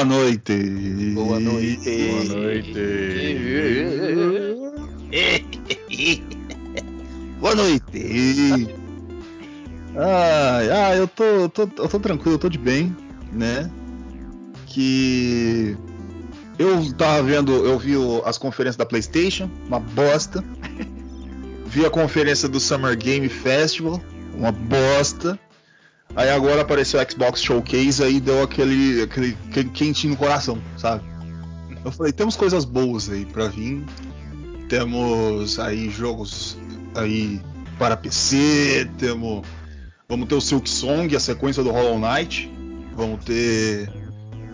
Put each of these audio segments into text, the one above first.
Boa noite. Boa noite. Boa noite. Boa noite. Ai, ah, eu tô, tô, eu tô tranquilo, eu tô de bem, né? Que eu tava vendo, eu vi as conferências da PlayStation, uma bosta. Vi a conferência do Summer Game Festival, uma bosta. Aí agora apareceu o Xbox Showcase aí deu aquele, aquele, quentinho no coração, sabe? Eu falei, temos coisas boas aí pra vir. Temos aí jogos aí para PC, temos vamos ter o Silk Song, a sequência do Hollow Knight. Vamos ter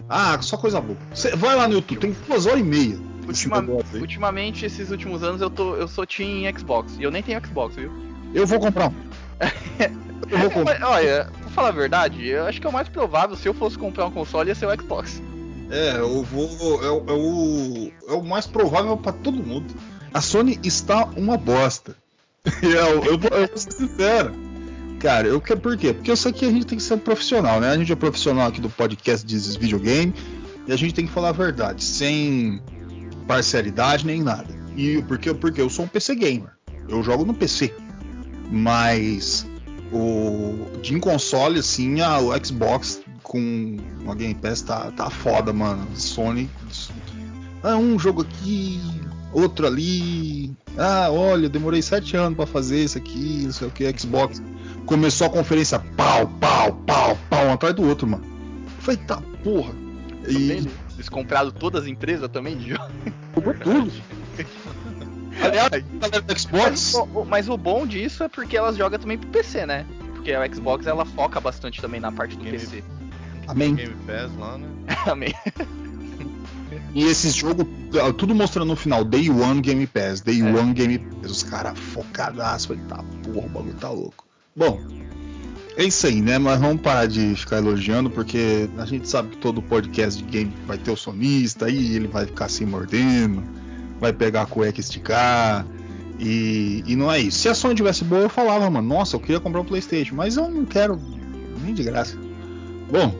Ah, só coisa boa. Cê vai lá no YouTube, tem duas horas e meia. Ultima- ultimamente, esses últimos anos, eu, tô, eu sou Team Xbox. E eu nem tenho Xbox, viu? Eu vou comprar um. Eu vou comprar. Olha, falar a verdade, eu acho que é o mais provável, se eu fosse comprar um console, ia ser o Xbox. É, eu vou. É, é o, é o mais provável pra todo mundo. A Sony está uma bosta. eu, eu, vou- eu vou ser sincero. Cara, eu quero por quê? Porque isso aqui a gente tem que ser profissional, né? A gente é profissional aqui do podcast de videogame e a gente tem que falar a verdade, sem parcialidade nem nada. E porque, porque eu sou um PC gamer. Eu jogo no PC. Mas o de console assim, a, o Xbox com a Game Pass tá, tá foda, mano. Sony ah, um jogo aqui, outro ali. Ah, olha, demorei sete anos pra fazer isso aqui, não sei o que, Xbox. Começou a conferência, pau, pau, pau, pau, um atrás do outro, mano. Falei, tá porra. E Eles compraram todas as empresas também de jogo. tudo. Aliás, do Xbox. mas o bom disso é porque elas jogam também pro PC, né? Porque a Xbox ela foca bastante também na parte do Game- PC. Amém. Game Pass lá, né? Também. E esses jogos, ah, tudo mostrando no final, Day One Game Pass, Day É. One Game Pass, os caras focadaço, falei, tá porra, o bagulho tá louco. Bom, é isso aí, né? Mas vamos parar de ficar elogiando, porque a gente sabe que todo podcast de game vai ter o sonista, aí ele vai ficar se mordendo, vai pegar a cueca e esticar. E, e não é isso. Se a Sony tivesse boa, eu falava, mano, nossa, eu queria comprar um Playstation, mas eu não quero nem de graça. Bom,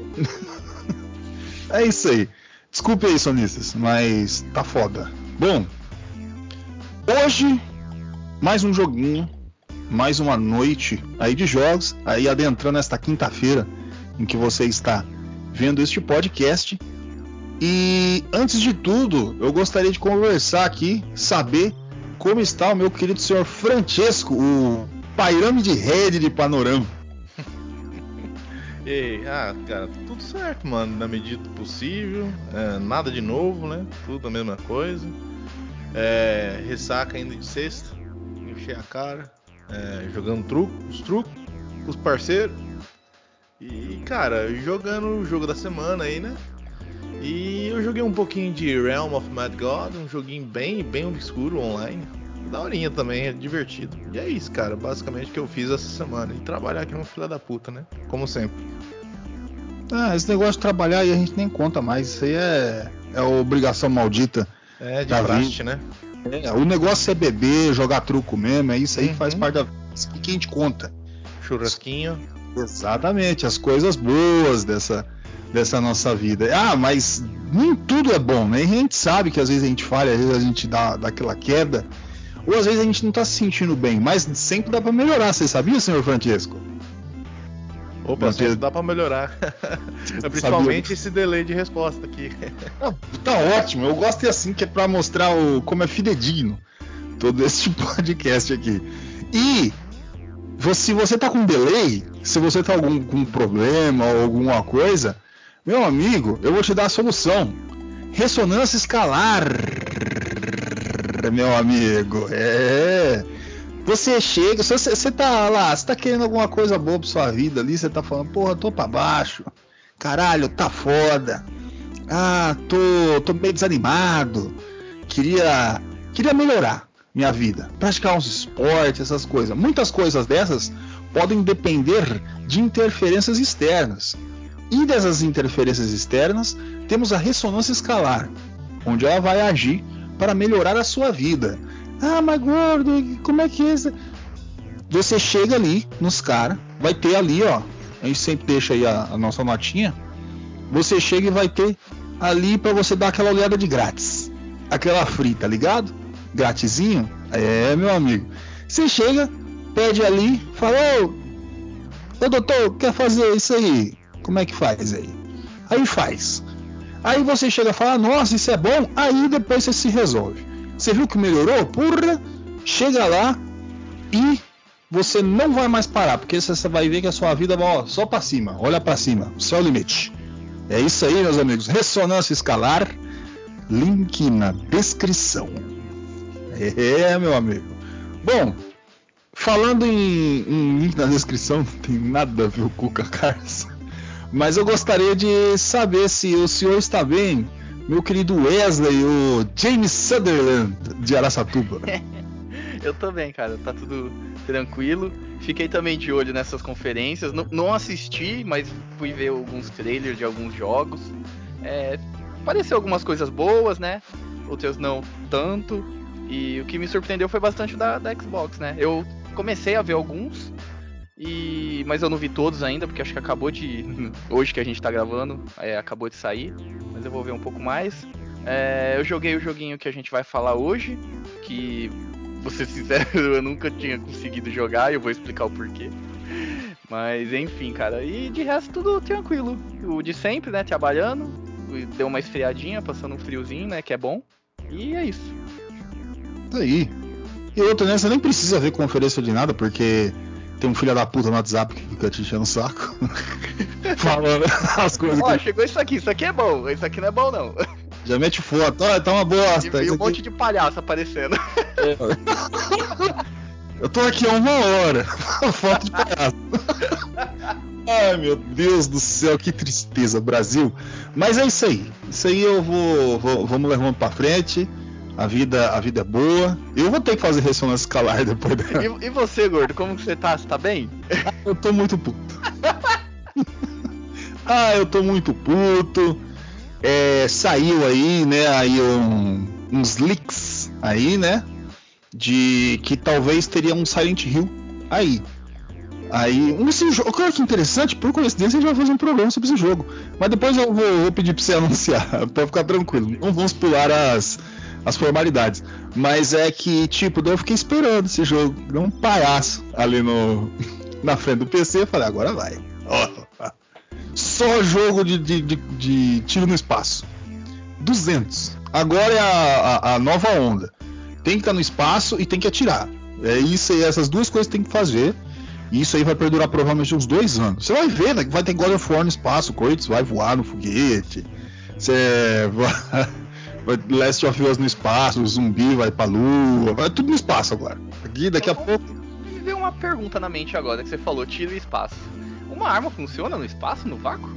é isso aí. Desculpe aí, sonistas, mas tá foda. Bom, hoje mais um joguinho, mais uma noite aí de jogos, aí adentrando esta quinta-feira em que você está vendo este podcast. E antes de tudo, eu gostaria de conversar aqui, saber como está o meu querido senhor Francesco, o pairame de rede de panorama. E, ah, cara, tudo certo, mano, na medida do possível. É, nada de novo, né? Tudo a mesma coisa. É, ressaca ainda de sexta. Encher a cara. é, jogando truco, os trucos, os parceiros. E, cara, jogando o jogo da semana aí, né? E eu joguei um pouquinho de Realm of Mad God, um joguinho bem, bem obscuro online. Daorinha também, é divertido. E é isso, cara, basicamente o que eu fiz essa semana. E trabalhar aqui no filho da puta, né? Como sempre. Ah, esse negócio de trabalhar aí a gente nem conta mais. Isso aí é, é obrigação maldita. É, de Tá praxe, né? É, o negócio é beber, jogar truco mesmo. É isso aí Uhum. faz parte da vida. Isso que a gente conta. Churrasquinho. Exatamente, as coisas boas dessa, dessa nossa vida. Ah, mas nem tudo é bom, né? A gente sabe que às vezes a gente falha, às vezes a gente dá, dá aquela queda. Ou às vezes a gente não tá se sentindo bem, mas sempre dá pra melhorar. Você sabia, senhor Francesco? Opa, só dá pra melhorar. Principalmente esse delay de resposta aqui. Ah, Tá ótimo, eu gosto de assim, que é pra mostrar o, como é fidedigno todo esse podcast aqui. E se você tá com delay, se você tá algum, com problema ou alguma coisa, meu amigo, eu vou te dar a solução. Ressonância escalar, meu amigo. É. Você chega, você, você tá lá, você tá querendo alguma coisa boa pra sua vida ali, você tá falando, porra, tô pra baixo. Caralho, tá foda. Ah, tô, tô meio desanimado. Queria, queria melhorar minha vida, praticar uns esportes, essas coisas. Muitas coisas dessas podem depender de interferências externas. E dessas interferências externas, temos a ressonância escalar, onde ela vai agir para melhorar a sua vida. Ah, mas gordo, como é que é isso? Você chega ali nos caras, vai ter ali, ó. A gente sempre deixa aí a, a nossa notinha. Você chega e vai ter ali para você dar aquela olhada de grátis. Aquela frita, tá ligado? Gratizinho. É, meu amigo. Você chega, pede ali, fala, ô, ô doutor, quer fazer isso aí? Como é que faz aí? Aí faz. Aí você chega e fala, nossa, isso é bom. Aí depois você se resolve. Você viu que melhorou? Porra! Chega lá e você não vai mais parar, porque você vai ver que a sua vida vai ó, só para cima. Olha para cima, o céu limite. É isso aí, meus amigos. Ressonância escalar. Link na descrição. É, meu amigo. Bom, falando em, em link na descrição, não tem nada a ver com o Cuca Carlos. Mas eu gostaria de saber se o senhor está bem, meu querido Wesley, o James Sutherland de Araçatuba. Eu tô bem, cara. Tá tudo tranquilo. Fiquei também de olho nessas conferências. Não, não assisti, mas fui ver alguns trailers de alguns jogos. É, algumas coisas boas, né? Outras não tanto. E o que me surpreendeu foi bastante da, da Xbox, né? Eu comecei a ver alguns, e mas eu não vi todos ainda, porque acho que acabou de. Hoje que a gente tá gravando, é, acabou de sair. Mas eu vou ver um pouco mais. É, eu joguei o joguinho que a gente vai falar hoje, que vou ser sincero, eu nunca tinha conseguido jogar e eu vou explicar o porquê. Mas enfim, cara, e de resto tudo tranquilo. O de sempre, né? Trabalhando, deu uma esfriadinha, passando um friozinho, né? Que é bom. E é isso. Isso aí. E outra, né? Você nem precisa ver conferência de nada, porque tem um filho da puta no WhatsApp que fica te enchendo o saco. Falando as coisas. Ó, que... chegou isso aqui, isso aqui é bom, isso aqui não é bom não. Já mete foto, ó, tá uma bosta. E um aqui- monte de palhaço aparecendo. Eu tô aqui há uma hora. Foto de palhaço. Ai meu Deus do céu, que tristeza, Brasil. Mas é isso aí. Isso aí eu vou, vou- vamos levando pra frente. A vida, a vida é boa. Eu vou ter que fazer ressonância escalar depois dela. E, e você, gordo, como que você tá? Você tá bem? Eu tô muito puto. ah, eu tô muito puto. É, saiu aí, né, aí um- uns leaks aí, né, de que talvez teria um Silent Hill aí. Aí, um esse jogo, olha que interessante, por coincidência a gente vai fazer um programa sobre esse jogo. Mas depois eu vou, vou pedir pra você anunciar, pra ficar tranquilo. Não vamos pular as, as formalidades. Mas é que, tipo, daí eu fiquei esperando esse jogo. Um palhaço ali no, na frente do PC. Eu falei, agora vai. Ó, só jogo de, de, de- de tiro no espaço. 200. Agora é a, a- a nova onda. Tem que estar no espaço e tem que atirar. É isso aí, essas duas coisas tem que fazer. E isso aí vai perdurar provavelmente uns dois anos. Você vai ver, né? Vai ter God of War no espaço, Kratos vai voar no foguete. Você vai. Vai- Last of Us no espaço, o zumbi vai pra lua, vai tudo no espaço agora. Aqui, daqui a pouco. Me veio uma pergunta na mente agora que você falou, tiro e espaço. Uma arma funciona no espaço, no vácuo?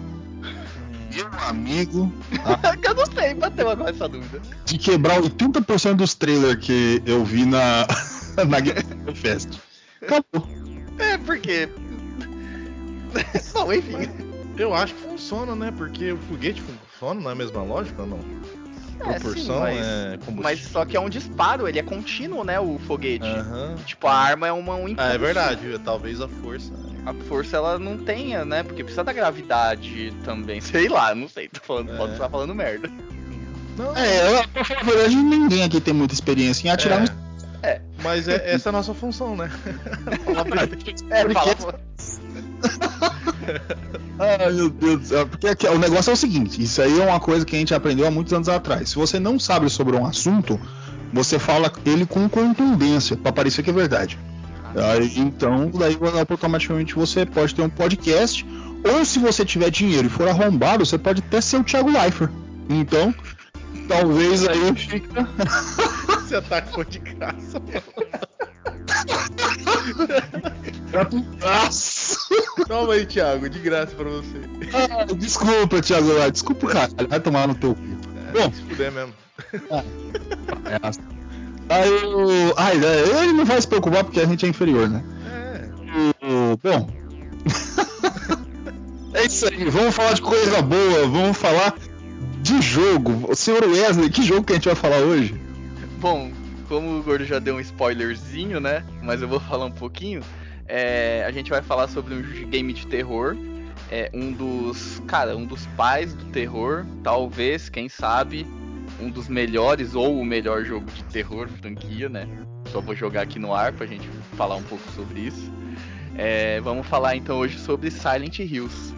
Meu amigo, eu não sei, bateu agora essa dúvida. de quebrar 80% dos trailers que eu vi na, na Game Fest. Acabou. É, porque. Bom, enfim. Eu acho que funciona, né? Porque o foguete funciona na mesma lógica ou não? É, Proporção sim, mas, é combustível. mas só que é um disparo, ele é contínuo, né? O foguete. Aham. Tipo, a arma é uma, um Ah, impulso. é verdade. Talvez a força. A força ela não tenha, né? Porque precisa da gravidade também. Sei lá, não sei. Tô falando, É. Posso estar falando merda. Não, É, pra falar a verdade, ninguém aqui tem muita experiência em atirar é, no Mas é, essa é a nossa função, né? É, fala. Ai, meu Deus do céu. Porque aqui, o negócio é o seguinte: isso aí é uma coisa que a gente aprendeu há muitos anos atrás. Se você não sabe sobre um assunto, você fala ele com contundência, pra parecer que é verdade. Aí, então, daí automaticamente você pode ter um podcast. Ou se você tiver dinheiro e for arrombado, você pode até ser o Thiago Leifert. Então, talvez aí fica. Esse ataque foi de graça. Nossa! Toma aí, Thiago, de graça pra você. Ah, desculpa, Thiago. Desculpa, cara. Vai tomar no teu cu. Bom, Se fuder mesmo. é, aí, o- ai, é, ele não vai se preocupar porque a gente é inferior, né? É. O- Bom. é isso aí. Vamos falar de coisa boa. Vamos falar de jogo. O senhor Wesley, que jogo que a gente vai falar hoje? Bom, como o Gordo já deu um spoilerzinho, né? Mas eu vou falar um pouquinho. É, a gente vai falar sobre um game de terror. É um dos. Cara, um dos pais do terror. Talvez, quem sabe, um dos melhores ou o melhor jogo de terror franquia, né? Só vou jogar aqui no ar pra gente falar um pouco sobre isso. É, vamos falar então hoje sobre Silent Hills.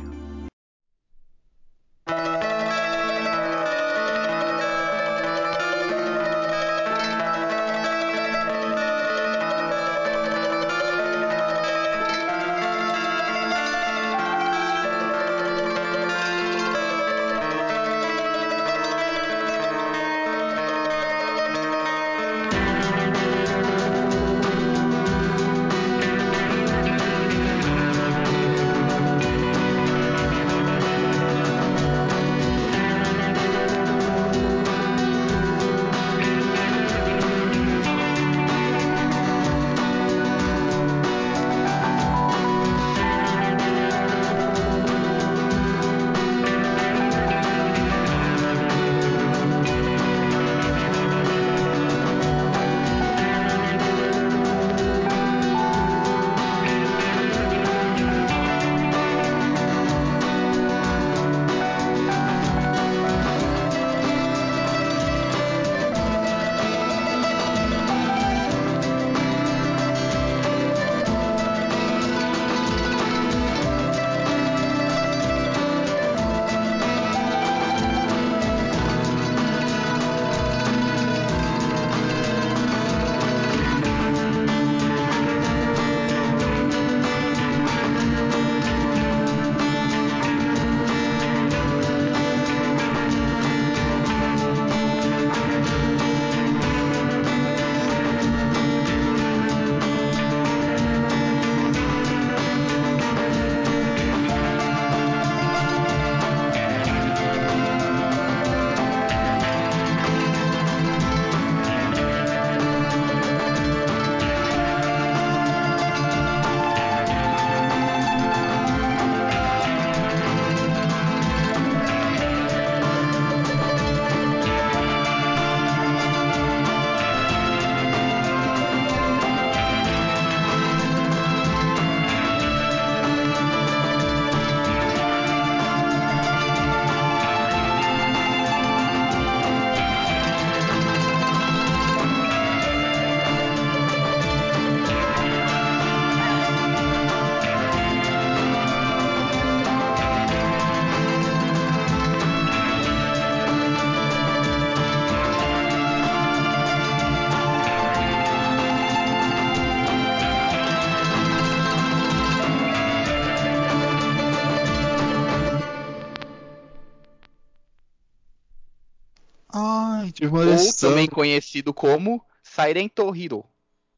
Ou também conhecido como Silent Hero.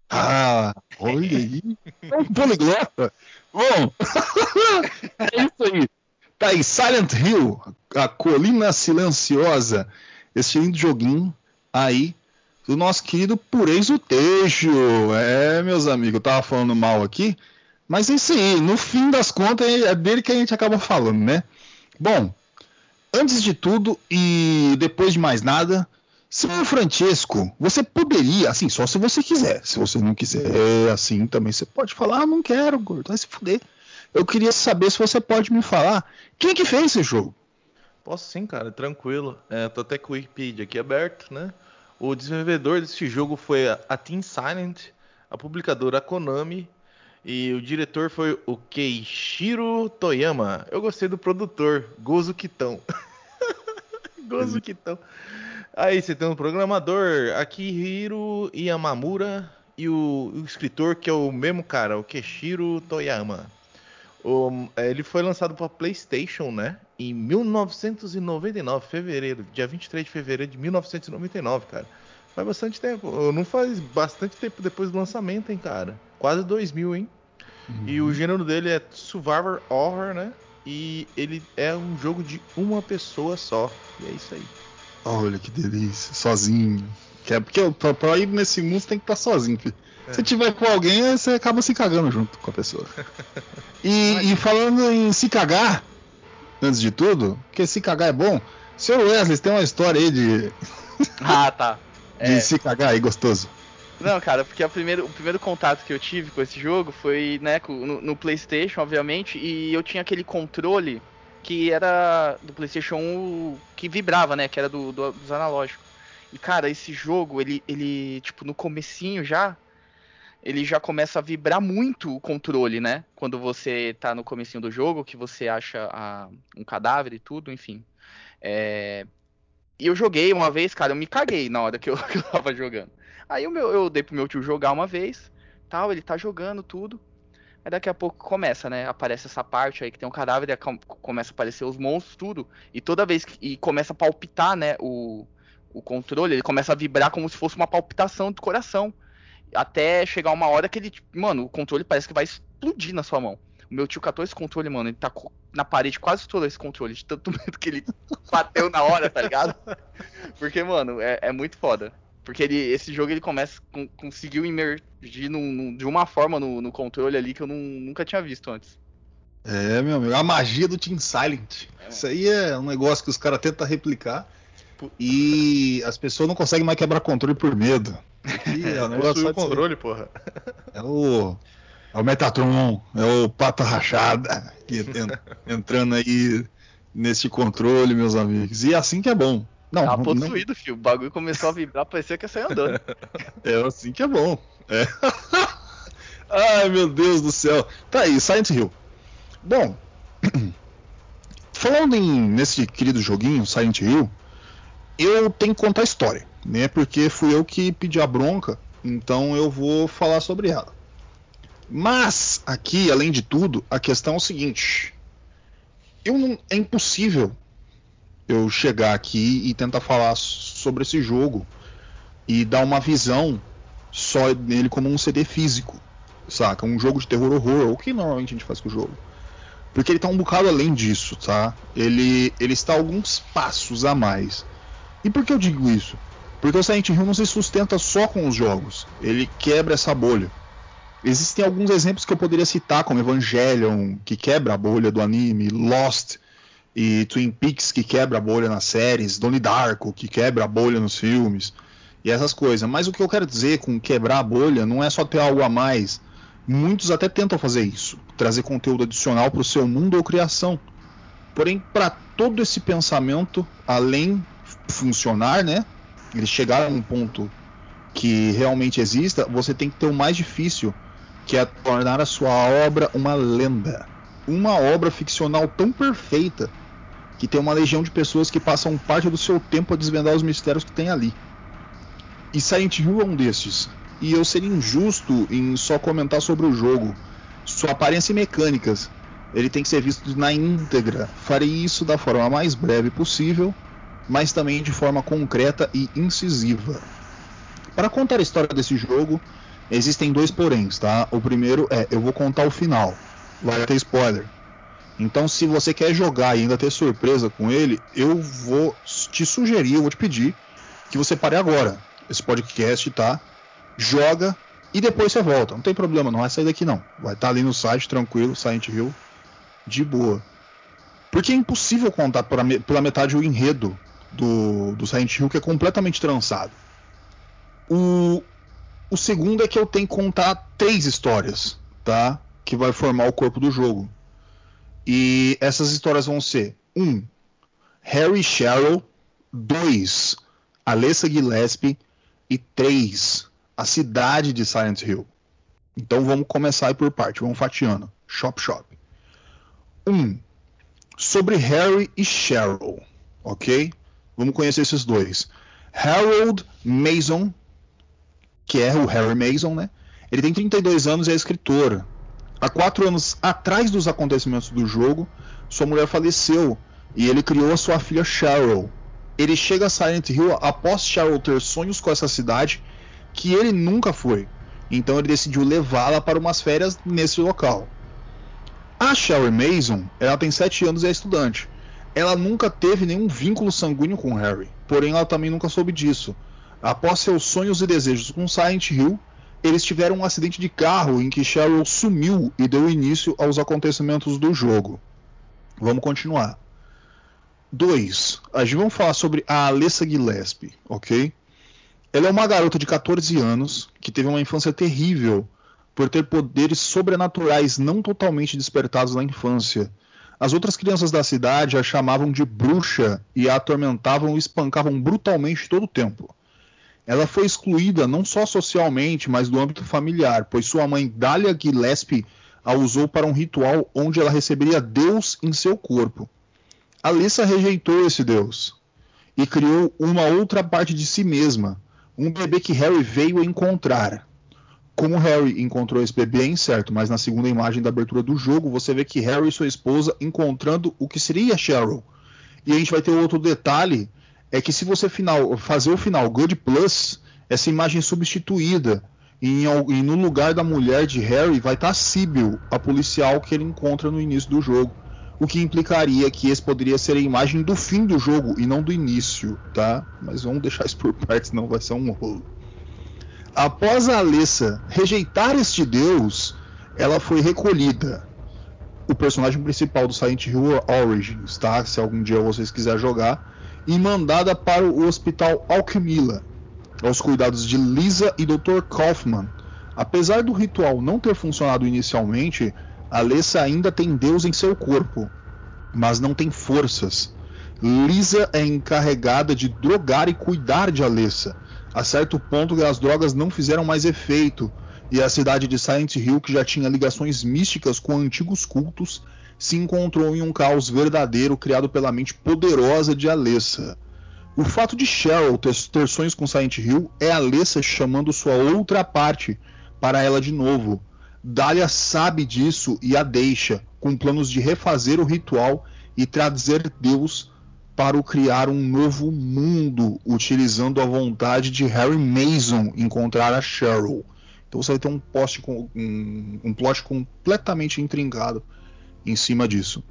Ah, olha aí. É um poliglota. Bom, é isso aí. Tá aí, Silent Hill, a colina silenciosa. Esse lindo joguinho aí do nosso querido Purezo Tejo. É, meus amigos, eu tava falando mal aqui, mas é isso aí. No fim das contas, é dele que a gente acaba falando, né? Bom, antes de tudo e depois de mais nada, Senhor Francesco, você poderia, assim, só se você quiser. Se você não quiser, assim, também você pode falar, ah, não quero, gordo, vai se fuder. Eu queria saber se você pode me falar quem que fez esse jogo. Posso sim, cara, tranquilo. É, tô até com o Wikipedia aqui aberto, né? O desenvolvedor desse jogo foi a a Team Silent, a publicadora a Konami e o diretor foi o Keishiro Toyama. Eu gostei do produtor, Gozo Kitão. Gozo Kitão. Aí você tem o programador Akihiro Yamamura e o, o escritor que é o mesmo cara, o Keishiro Toyama. O- é, ele foi lançado para PlayStation, né? Em 1999, fevereiro, dia 23 de fevereiro de 1999, cara. Faz bastante tempo. Não faz bastante tempo depois do lançamento, hein, cara. Quase 2000, hein? E o gênero dele é Survivor Horror, né? E ele é um jogo de uma pessoa só. E é isso aí. Olha que delícia, sozinho. Que é porque pra, pra ir nesse mundo você tem que estar sozinho, filho. Se tiver com alguém, você acaba se cagando junto com a pessoa. E, e falando em se cagar, antes de tudo, porque se cagar é bom. Senhor Wesley, tem uma história aí de, Ah, tá. de É. se cagar aí gostoso. Não, cara, porque primeiro, o primeiro contato que eu tive com esse jogo foi, né, no, no PlayStation, obviamente, e eu tinha aquele controle que era do PlayStation 1 que vibrava, né, que era do, do- dos analógicos. E cara, esse jogo, ele, ele, tipo, no comecinho já, ele já começa a vibrar muito o controle, né? Quando você tá no comecinho do jogo, que você acha a- um cadáver e tudo, enfim. É, E eu joguei uma vez, cara, eu me caguei na hora que eu, que eu tava jogando. Aí o meu, eu dei pro meu tio jogar uma vez, tal, ele tá jogando tudo. Aí daqui a pouco começa, né? Aparece essa parte aí que tem um cadáver, e com- começa a aparecer os monstros, tudo. E toda vez que. E começa a palpitar, né? O, o controle, ele começa a vibrar como se fosse uma palpitação do coração. Até chegar uma hora que ele. Mano, o controle parece que vai explodir na sua mão. O meu tio catou esse controle, mano. Ele tacou na parede quase todo esse controle, de tanto medo que ele bateu na hora, tá ligado? Porque, mano, é, é muito foda. Porque ele, esse jogo ele começa com, conseguiu emergir num- num- de uma forma no, no controle ali que eu não- nunca tinha visto antes. É, meu amigo, a magia do Team Silent. Isso aí é um negócio que os caras tentam replicar e as pessoas não conseguem mais quebrar controle por medo. Aqui é, só o controle, porra. É o. É o Metatron, é o Pata Rachada que en- entrando aí nesse controle, meus amigos. E é assim que é bom. Não, Tá não- possuído, filho. O bagulho começou a vibrar, parecia que ia sair andando. é assim que é bom. É. Ai, meu Deus do céu. Tá aí, Silent Hill. Bom, falando em, nesse querido joguinho, Silent Hill, eu tenho que contar a história, né? Porque fui eu que pedi a bronca, então eu vou falar sobre ela. Mas aqui, além de tudo, a questão é o seguinte: eu não, é impossível eu chegar aqui e tentar falar sobre esse jogo e dar uma visão só nele como um CD físico, saca? Um jogo de terror horror, o que normalmente a gente faz com o jogo. Porque ele tá um bocado além disso, tá? Ele, ele está alguns passos a mais. E por que eu digo isso? Porque o Silent Hill não se sustenta só com os jogos. Ele quebra essa bolha. Existem alguns exemplos que eu poderia citar, como Evangelion, que quebra a bolha do anime, Lost e Twin Peaks, que quebra a bolha nas séries, Donnie Darko, que quebra a bolha nos filmes, e essas coisas. Mas o que eu quero dizer com quebrar a bolha não é só ter algo a mais. Muitos até tentam fazer isso, trazer conteúdo adicional para o seu mundo ou criação. Porém, para todo esse pensamento, além funcionar, né? Ele chegar a um ponto que realmente exista, você tem que ter o mais difícil, que é tornar a sua obra uma lenda. Uma obra ficcional tão perfeita que tem uma legião de pessoas que passam parte do seu tempo a desvendar os mistérios que tem ali. E Silent Hill é um desses. E eu seria injusto em só comentar sobre o jogo, sua aparência e mecânicas. Ele tem que ser visto na íntegra. Farei isso da forma mais breve possível, mas também de forma concreta e incisiva. Para contar a história desse jogo, existem dois poréns, tá? O primeiro é, eu vou contar o final. Vai ter spoiler. Então, se você quer jogar e ainda ter surpresa com ele, eu vou te sugerir, eu vou te pedir que você pare agora. Esse podcast, tá? Joga e depois você volta. Não tem problema, não vai sair daqui não. Vai estar ali no site, tranquilo, Silent Hill, de boa. Porque é impossível contar pela metade o enredo do, do Silent Hill, que é completamente trançado. O, o segundo é que eu tenho que contar três histórias, tá? Que vai formar o corpo do jogo. E essas histórias vão ser: 1. Um, Harry Sharrow. 2. Alessa Gillespie. E 3. A cidade de Silent Hill. Então vamos começar por parte, vamos fatiando. Shop Shop. 1. Um, sobre Harry e Cheryl, ok? Vamos conhecer esses dois. Harold Mason, que é o Harry Mason, né? Ele tem 32 anos e é escritor. Há quatro anos atrás dos acontecimentos do jogo, sua mulher faleceu e ele criou a sua filha Cheryl. Ele chega a Silent Hill após Cheryl ter sonhos com essa cidade que ele nunca foi. Então ele decidiu levá-la para umas férias nesse local. A Sherry Mason, ela tem 7 anos e é estudante. Ela nunca teve nenhum vínculo sanguíneo com Harry, porém ela também nunca soube disso. Após seus sonhos e desejos com Silent Hill, eles tiveram um acidente de carro em que Cheryl sumiu e deu início aos acontecimentos do jogo. Vamos continuar. 2. A gente vai falar sobre a Alessa Gillespie, ok? Ela é uma garota de 14 anos que teve uma infância terrível por ter poderes sobrenaturais não totalmente despertados na infância. As outras crianças da cidade a chamavam de bruxa e a atormentavam e espancavam brutalmente todo o tempo. Ela foi excluída não só socialmente, mas do âmbito familiar, pois sua mãe Dahlia Gillespie a usou para um ritual onde ela receberia Deus em seu corpo. Alissa rejeitou esse Deus e criou uma outra parte de si mesma, um bebê que Harry veio encontrar. Como Harry encontrou esse bebê é incerto, mas na segunda imagem da abertura do jogo você vê que Harry e sua esposa encontrando o que seria Cheryl. E a gente vai ter outro detalhe é que se você final, fazer o final God Plus, essa imagem é substituída. E, e no lugar da mulher de Harry vai estar tá Sibyl, a policial que ele encontra no início do jogo. O que implicaria que esse poderia ser a imagem do fim do jogo e não do início, tá? Mas vamos deixar isso por parte, senão vai ser um rolo. Após a Alessa rejeitar este deus, ela foi recolhida. O personagem principal do Silent Hill Origins, tá? Se algum dia vocês quiserem jogar e mandada para o Hospital Alchemilla, aos cuidados de Lisa e Dr. Kaufman. Apesar do ritual não ter funcionado inicialmente, Alessa ainda tem Deus em seu corpo, mas não tem forças. Lisa é encarregada de drogar e cuidar de Alessa, a certo ponto as drogas não fizeram mais efeito, e a cidade de Silent Hill, que já tinha ligações místicas com antigos cultos, se encontrou em um caos verdadeiro criado pela mente poderosa de Alessa. O fato de Cheryl ter, ter sonhos com Silent Hill é Alessa chamando sua outra parte para ela de novo. Dahlia sabe disso e a deixa, com planos de refazer o ritual e trazer Deus para o criar um novo mundo, utilizando a vontade de Harry Mason encontrar a Cheryl. Então você vai ter um, post, um, um plot completamente intrincado em cima disso.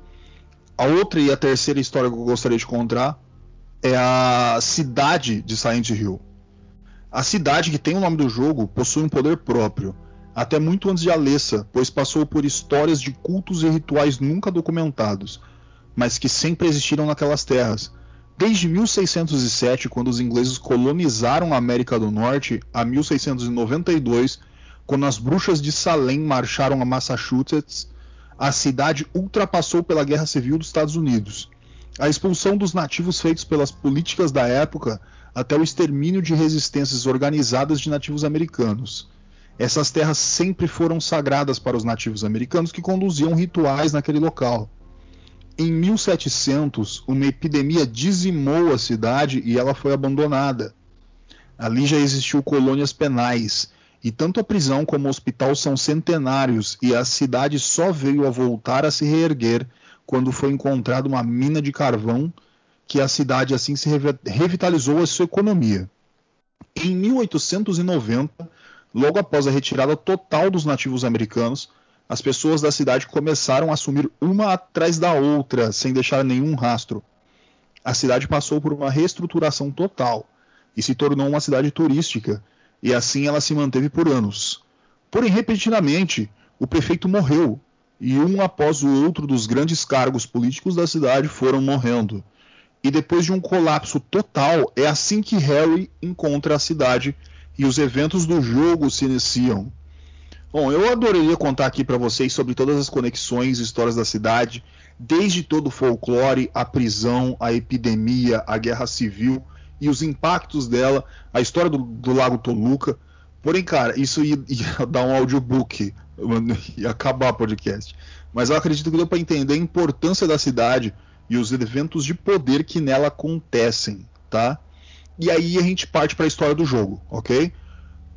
A outra e a terceira história que eu gostaria de contar é a cidade de Silent Hill. A cidade que tem o nome do jogo possui um poder próprio, até muito antes de Alessa, pois passou por histórias de cultos e rituais nunca documentados, mas que sempre existiram naquelas terras. Desde 1607, quando os ingleses colonizaram a América do Norte, a 1692, quando as bruxas de Salem marcharam a Massachusetts a cidade ultrapassou pela Guerra Civil dos Estados Unidos. A expulsão dos nativos feitos pelas políticas da época até o extermínio de resistências organizadas de nativos americanos. Essas terras sempre foram sagradas para os nativos americanos que conduziam rituais naquele local. Em 1700, uma epidemia dizimou a cidade e ela foi abandonada. Ali já existiu colônias penais e tanto a prisão como o hospital são centenários e a cidade só veio a voltar a se reerguer quando foi encontrada uma mina de carvão que a cidade assim se revitalizou a sua economia. Em 1890, logo após a retirada total dos nativos americanos, as pessoas da cidade começaram a assumir uma atrás da outra, sem deixar nenhum rastro. A cidade passou por uma reestruturação total e se tornou uma cidade turística, e assim ela se manteve por anos. Porém, repentinamente, o prefeito morreu, e um após o outro dos grandes cargos políticos da cidade foram morrendo. E depois de um colapso total, é assim que Harry encontra a cidade e os eventos do jogo se iniciam. Bom, eu adoraria contar aqui para vocês sobre todas as conexões e histórias da cidade, desde todo o folclore, a prisão, a epidemia, a guerra civil e os impactos dela, a história do, do Lago Toluca. Porém, cara, isso ia, ia dar um audiobook, ia acabar o podcast. Mas eu acredito que deu para entender a importância da cidade e os eventos de poder que nela acontecem, tá? E aí a gente parte para a história do jogo, ok?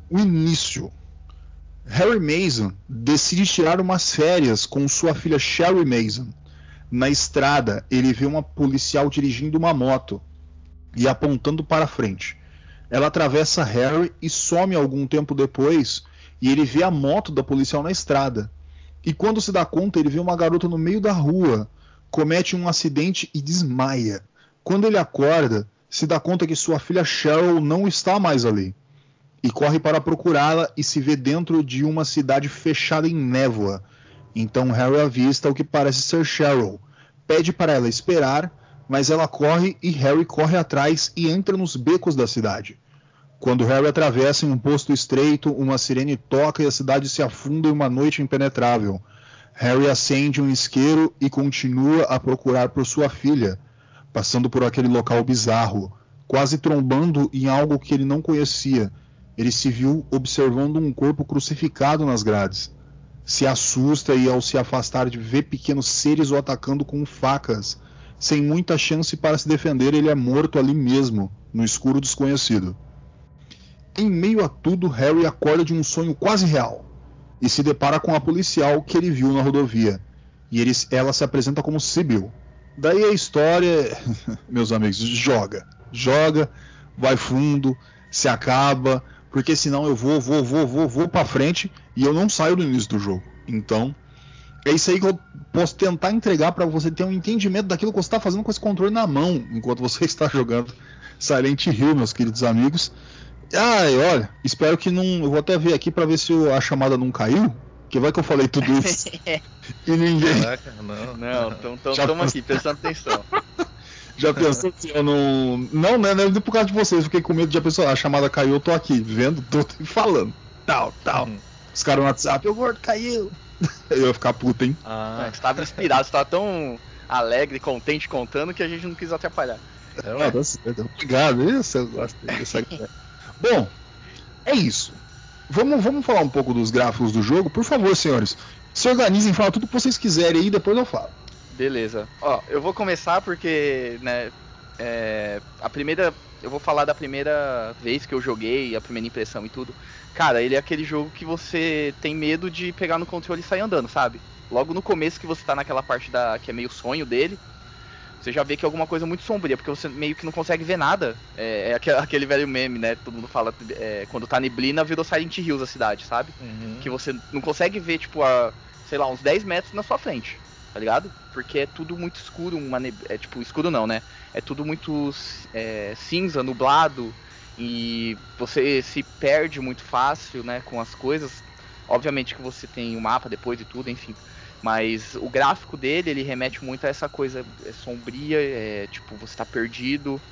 O início. Harry Mason decide tirar umas férias com sua filha Sherry Mason. Na estrada, ele vê uma policial dirigindo uma moto e apontando para frente. Ela atravessa Harry e some algum tempo depois, e ele vê a moto da policial na estrada. E quando se dá conta, ele vê uma garota no meio da rua, comete um acidente e desmaia. Quando ele acorda, se dá conta que sua filha Cheryl não está mais ali. E corre para procurá-la e se vê dentro de uma cidade fechada em névoa. Então Harry avista o que parece ser Cheryl. Pede para ela esperar, mas ela corre e Harry corre atrás e entra nos becos da cidade. Quando Harry atravessa em um posto estreito, uma sirene toca e a cidade se afunda em uma noite impenetrável. Harry acende um isqueiro e continua a procurar por sua filha, passando por aquele local bizarro, quase trombando em algo que ele não conhecia. Ele se viu observando um corpo crucificado nas grades. Se assusta e, ao se afastar de ver pequenos seres o atacando com facas, sem muita chance para se defender, ele é morto ali mesmo, no escuro desconhecido. Em meio a tudo, Harry acorda de um sonho quase real e se depara com a policial que ele viu na rodovia. E eles, ela se apresenta como Sibyl. Daí a história, meus amigos, joga. Joga, vai fundo, se acaba, porque senão eu vou, vou, vou, vou, vou para frente e eu não saio do início do jogo. Então, é isso aí que eu posso tentar entregar para você ter um entendimento daquilo que você está fazendo com esse controle na mão enquanto você está jogando Silent Hill, meus queridos amigos. Ai, olha, espero que não. Eu vou até ver aqui para ver se a chamada não caiu. Que vai que eu falei tudo isso e ninguém. Caraca, não, não, então estamos aqui prestando atenção. Já pensou se eu não. Não, né? Não é por causa de vocês, fiquei com medo de a pessoa. A chamada caiu, eu tô aqui, vendo tudo e falando. Tal, tal. Hum. Os caras no WhatsApp, o gordo caiu. Eu ia ficar puto, hein? Ah, você tava inspirado, você tava tão alegre, contente contando que a gente não quis atrapalhar. É, é tá certo. Obrigado, isso eu gosto dessa Bom, é isso. Vamos, vamos falar um pouco dos gráficos do jogo, por favor, senhores. Se organizem, fala tudo que vocês quiserem aí, depois eu falo. Beleza. Ó, eu vou começar porque, né, é, a primeira, eu vou falar da primeira vez que eu joguei, a primeira impressão e tudo. Cara, ele é aquele jogo que você tem medo de pegar no controle e sair andando, sabe? Logo no começo que você tá naquela parte da que é meio sonho dele, você já vê que é alguma coisa muito sombria, porque você meio que não consegue ver nada. É, é aquele, aquele, velho meme, né? Todo mundo fala, é, quando tá neblina, virou Silent Hills a cidade, sabe? Uhum. Que você não consegue ver, tipo, a, sei lá, uns 10 metros na sua frente, tá ligado? Porque é tudo muito escuro, uma neb... é tipo, escuro não, né? É tudo muito é, cinza, nublado, e você se perde muito fácil, né, com as coisas. Obviamente que você tem o um mapa depois e tudo, enfim. Mas o gráfico dele, ele remete muito a essa coisa é, sombria, é, tipo, você está perdido.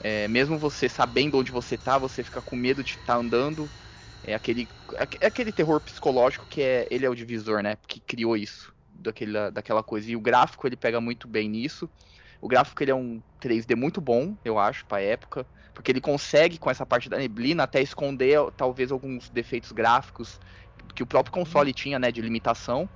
É, mesmo você sabendo onde você tá, você fica com medo de estar tá andando. É aquele, é aquele terror psicológico que é, ele é o divisor, né? Que criou isso, daquela, daquela coisa. E o gráfico, ele pega muito bem nisso. O gráfico, ele é um 3D muito bom, eu acho, pra época. Porque ele consegue, com essa parte da neblina, até esconder, talvez, alguns defeitos gráficos que o próprio console tinha, né? De limitação.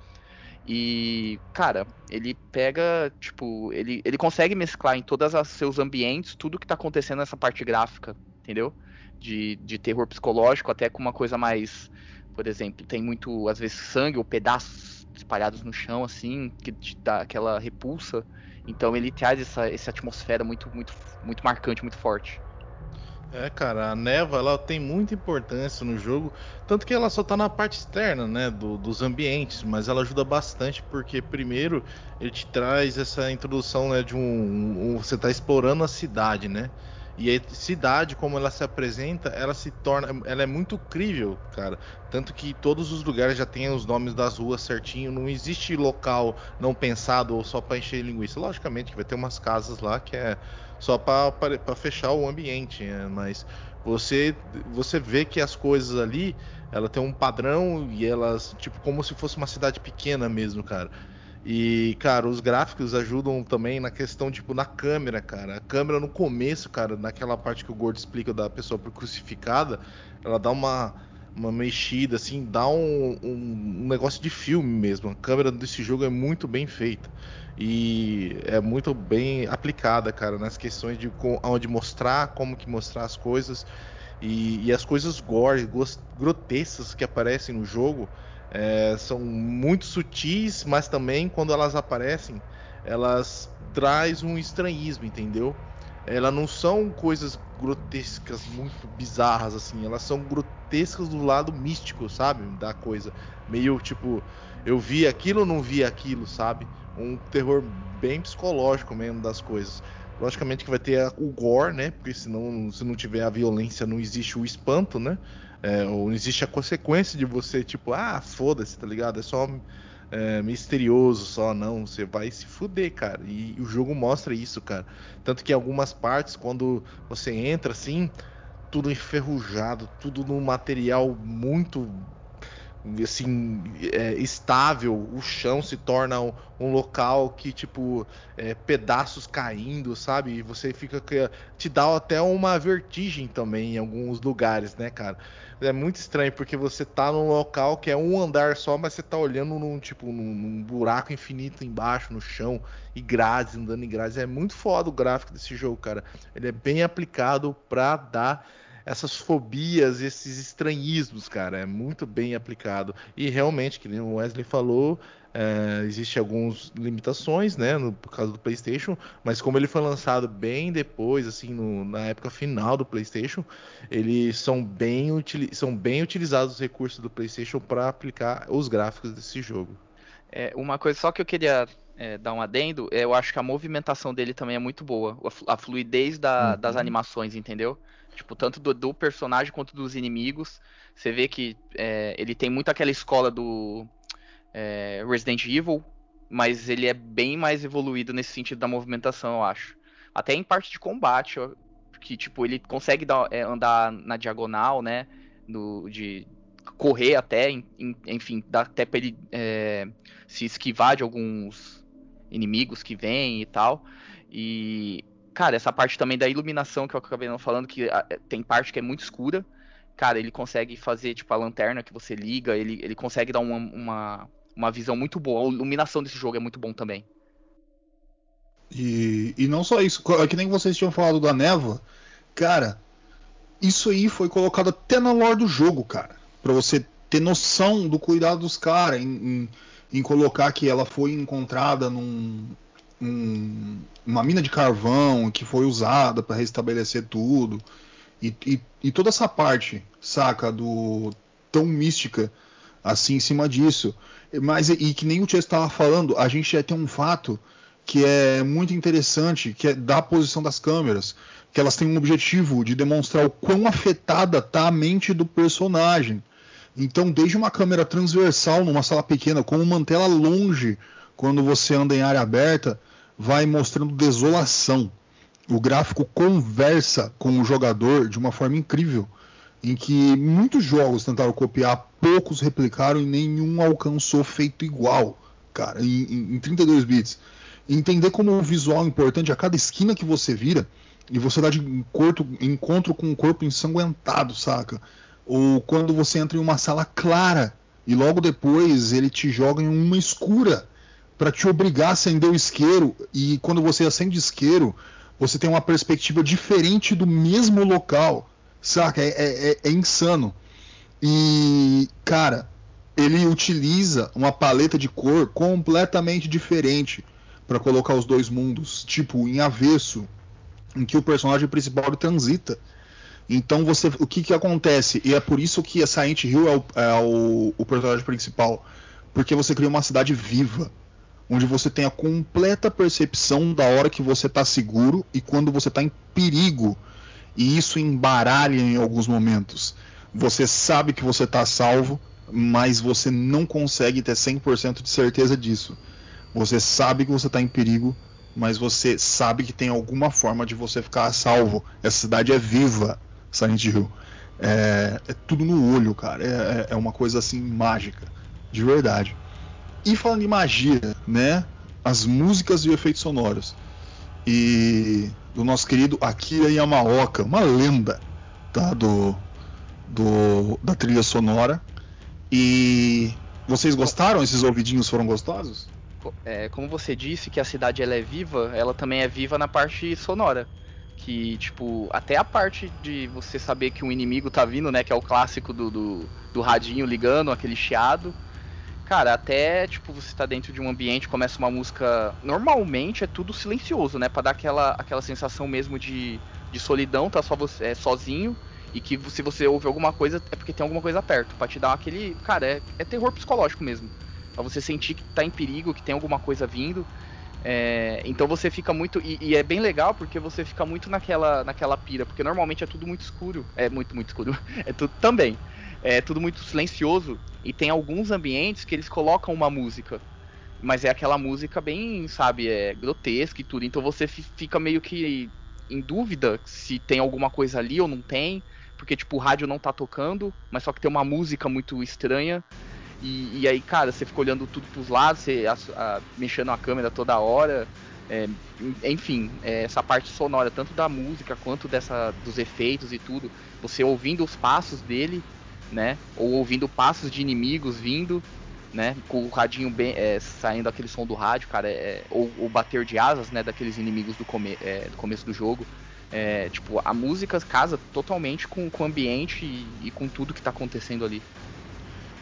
E, cara, ele pega, tipo, ele, ele consegue mesclar em todos os seus ambientes tudo que tá acontecendo nessa parte gráfica, entendeu? De, de terror psicológico, até com uma coisa mais. Por exemplo, tem muito, às vezes, sangue ou pedaços espalhados no chão, assim, que te dá aquela repulsa. Então ele traz essa, essa atmosfera muito, muito, muito marcante, muito forte. É, cara, a neva ela tem muita importância no jogo, tanto que ela só tá na parte externa, né, do, dos ambientes, mas ela ajuda bastante porque primeiro ele te traz essa introdução, né, de um, um você tá explorando a cidade, né? E a cidade, como ela se apresenta, ela se torna, ela é muito crível, cara. Tanto que todos os lugares já têm os nomes das ruas certinho, não existe local não pensado ou só para encher linguiça. Logicamente que vai ter umas casas lá que é só para fechar o ambiente, né? mas você você vê que as coisas ali, ela tem um padrão e elas tipo como se fosse uma cidade pequena mesmo, cara. E, cara, os gráficos ajudam também na questão, tipo, na câmera, cara. A câmera no começo, cara, naquela parte que o Gordo explica da pessoa crucificada, ela dá uma, uma mexida, assim, dá um, um, um, negócio de filme mesmo. A câmera desse jogo é muito bem feita. E é muito bem aplicada, cara, nas questões de onde mostrar, como que mostrar as coisas. E, e as coisas gore, grotescas que aparecem no jogo é, são muito sutis, mas também quando elas aparecem, elas traz um estranhismo, entendeu? ela não são coisas grotescas, muito bizarras, assim. Elas são grotescas do lado místico, sabe? Da coisa. Meio tipo, eu vi aquilo ou não vi aquilo, sabe? Um terror bem psicológico mesmo das coisas. Logicamente que vai ter o gore, né? Porque senão, se não tiver a violência, não existe o espanto, né? É, ou existe a consequência de você, tipo, ah, foda-se, tá ligado? É só é, misterioso só, não. Você vai se fuder, cara. E, e o jogo mostra isso, cara. Tanto que algumas partes, quando você entra assim, tudo enferrujado, tudo num material muito assim é, estável o chão se torna um, um local que tipo é, pedaços caindo sabe? E você fica te dá até uma vertigem também em alguns lugares né cara? É muito estranho porque você tá num local que é um andar só mas você tá olhando num tipo num, num buraco infinito embaixo no chão e grades andando em grades. É muito foda o gráfico desse jogo cara. Ele é bem aplicado para dar essas fobias, esses estranhismos, cara. É muito bem aplicado. E realmente, que o Wesley falou, é, existe algumas limitações, né, no por causa do PlayStation, mas como ele foi lançado bem depois, assim, no, na época final do PlayStation, eles são bem, são bem utilizados os recursos do PlayStation para aplicar os gráficos desse jogo. É, uma coisa só que eu queria é, dar um adendo, é, eu acho que a movimentação dele também é muito boa, a fluidez da, uhum. das animações, entendeu? Tipo, tanto do, do personagem quanto dos inimigos. Você vê que é, ele tem muito aquela escola do é, Resident Evil, mas ele é bem mais evoluído nesse sentido da movimentação, eu acho. Até em parte de combate, ó, que tipo, ele consegue dar, é, andar na diagonal, né? De correr até, enfim, dá até pra ele é, se esquivar de alguns inimigos que vêm e tal. E Cara, essa parte também da iluminação que eu acabei não falando, que ah, tem parte que é muito escura. Cara, ele consegue fazer, tipo, a lanterna que você liga, ele, ele consegue dar uma, uma, uma visão muito boa. A iluminação desse jogo é muito bom também. E, e não só isso, é que nem vocês tinham falado da névoa, cara, isso aí foi colocado até na lore do jogo, cara. Pra você ter noção do cuidado dos caras em, em, em, colocar que ela foi encontrada num, um, uma mina de carvão que foi usada para restabelecer tudo. E, e, e, toda essa parte, saca, do tão mística assim em cima disso. Mas e que nem o Tia estava falando, a gente já tem um fato que é muito interessante, que é da posição das câmeras, que elas têm um objetivo de demonstrar o quão afetada tá a mente do personagem. Então, desde uma câmera transversal numa sala pequena, como mantê-la longe quando você anda em área aberta, vai mostrando desolação. O gráfico conversa com o jogador de uma forma incrível, em que muitos jogos tentaram copiar, poucos replicaram e nenhum alcançou feito igual, cara, em, em 32 bits. Entender como o visual é importante a cada esquina que você vira e você dá de encontro, encontro com um corpo ensanguentado, saca? Ou quando você entra em uma sala clara e logo depois ele te joga em uma escura para te obrigar a acender o isqueiro e quando você acende isqueiro, você tem uma perspectiva diferente do mesmo local, saca? É, é, é, é insano. E, cara, ele utiliza uma paleta de cor completamente diferente para colocar os dois mundos, tipo em avesso, em que o personagem principal transita. Então você, o que que acontece? E é por isso que a Silent Hill é o, é o, o personagem principal, porque você cria uma cidade viva onde você tem a completa percepção da hora que você está seguro e quando você está em perigo. E isso embaralha em alguns momentos. Você sabe que você está salvo, mas você não consegue ter 100% de certeza disso. Você sabe que você está em perigo, mas você sabe que tem alguma forma de você ficar salvo. Essa cidade é viva, Silent Hill. É, é tudo no olho, cara. É, é uma coisa assim mágica, de verdade. E falando em magia, né? As músicas e efeitos sonoros. E do nosso querido Akira Yamaoka, uma lenda tá? do, do, da trilha sonora. E vocês gostaram? Esses ouvidinhos foram gostosos? É, como você disse que a cidade ela é viva, ela também é viva na parte sonora. Que, tipo, até a parte de você saber que um inimigo tá vindo, né? Que é o clássico do, do, do radinho ligando, aquele chiado Cara, até, tipo, você tá dentro de um ambiente, começa uma música. Normalmente é tudo silencioso, né? Pra dar aquela, aquela sensação mesmo de, de solidão, tá só você é, sozinho. E que se você ouve alguma coisa, é porque tem alguma coisa perto. Pra te dar aquele. Cara, é, é terror psicológico mesmo. Pra você sentir que tá em perigo, que tem alguma coisa vindo. É, então você fica muito. E, e, é bem legal porque você fica muito naquela, naquela pira, porque normalmente é tudo muito escuro. É muito, muito escuro. É tudo também. É tudo muito silencioso. E tem alguns ambientes que eles colocam uma música. Mas é aquela música bem, sabe, é grotesca e tudo. Então você fica meio que em dúvida se tem alguma coisa ali ou não tem. Porque, tipo, o rádio não tá tocando, mas só que tem uma música muito estranha. E, e aí, cara, você fica olhando tudo pros lados, você a, a, mexendo a câmera toda hora. É, enfim, é, essa parte sonora, tanto da música quanto dessa dos efeitos e tudo, você ouvindo os passos dele, né? Ou ouvindo passos de inimigos vindo, né? Com o radinho bem, é, saindo aquele som do rádio, cara, é, ou o bater de asas, né? Daqueles inimigos do, come, é, do começo do jogo. É, tipo, a música casa totalmente com, com o ambiente e, e com tudo que tá acontecendo ali.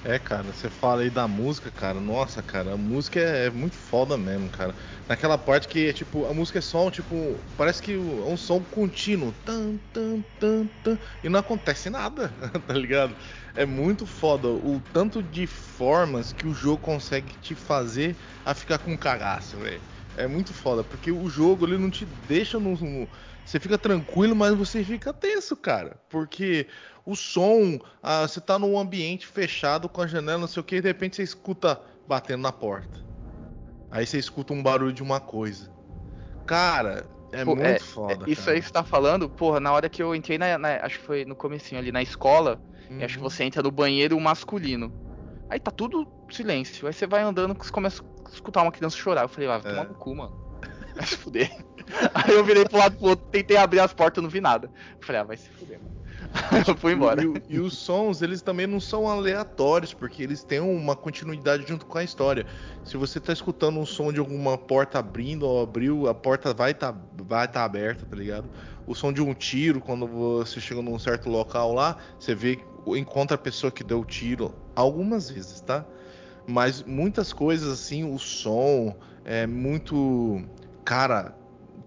É, cara, você fala aí da música, cara. Nossa, cara, a música é, é, muito foda mesmo, cara. Naquela parte que, tipo, a música é só, tipo, parece que é um som contínuo. Tan, tan, tan, tan, e não acontece nada, tá ligado? É muito foda o tanto de formas que o jogo consegue te fazer a ficar com cagaço, velho. É muito foda, porque o jogo ele não te deixa no você fica tranquilo, mas você fica tenso, cara. Porque o som, ah, você tá num ambiente fechado com a janela, não sei o que, e de repente você escuta batendo na porta. Aí você escuta um barulho de uma coisa. Cara, é Pô, muito é, foda. Isso cara. aí que você tá falando, porra, na hora que eu entrei na, na acho que foi no comecinho ali na escola, uhum. acho que você entra no banheiro masculino. Aí tá tudo silêncio. Aí você vai andando, você começa a escutar uma criança chorar. Eu falei, ah, vai tomar é. no cu, mano. Vai se fuder. Aí eu virei pro lado pro outro, tentei abrir as portas, não vi nada. Falei, ah, vai se fuder, mano. eu fui embora. E, e, os sons, eles também não são aleatórios, porque eles têm uma continuidade junto com a história. Se você tá escutando um som de alguma porta abrindo ou abriu, a porta vai tá, vai tá aberta, tá ligado? O som de um tiro, quando você chega num certo local lá, você vê, encontra a pessoa que deu o tiro algumas vezes, tá? Mas muitas coisas assim, o som é muito. Cara,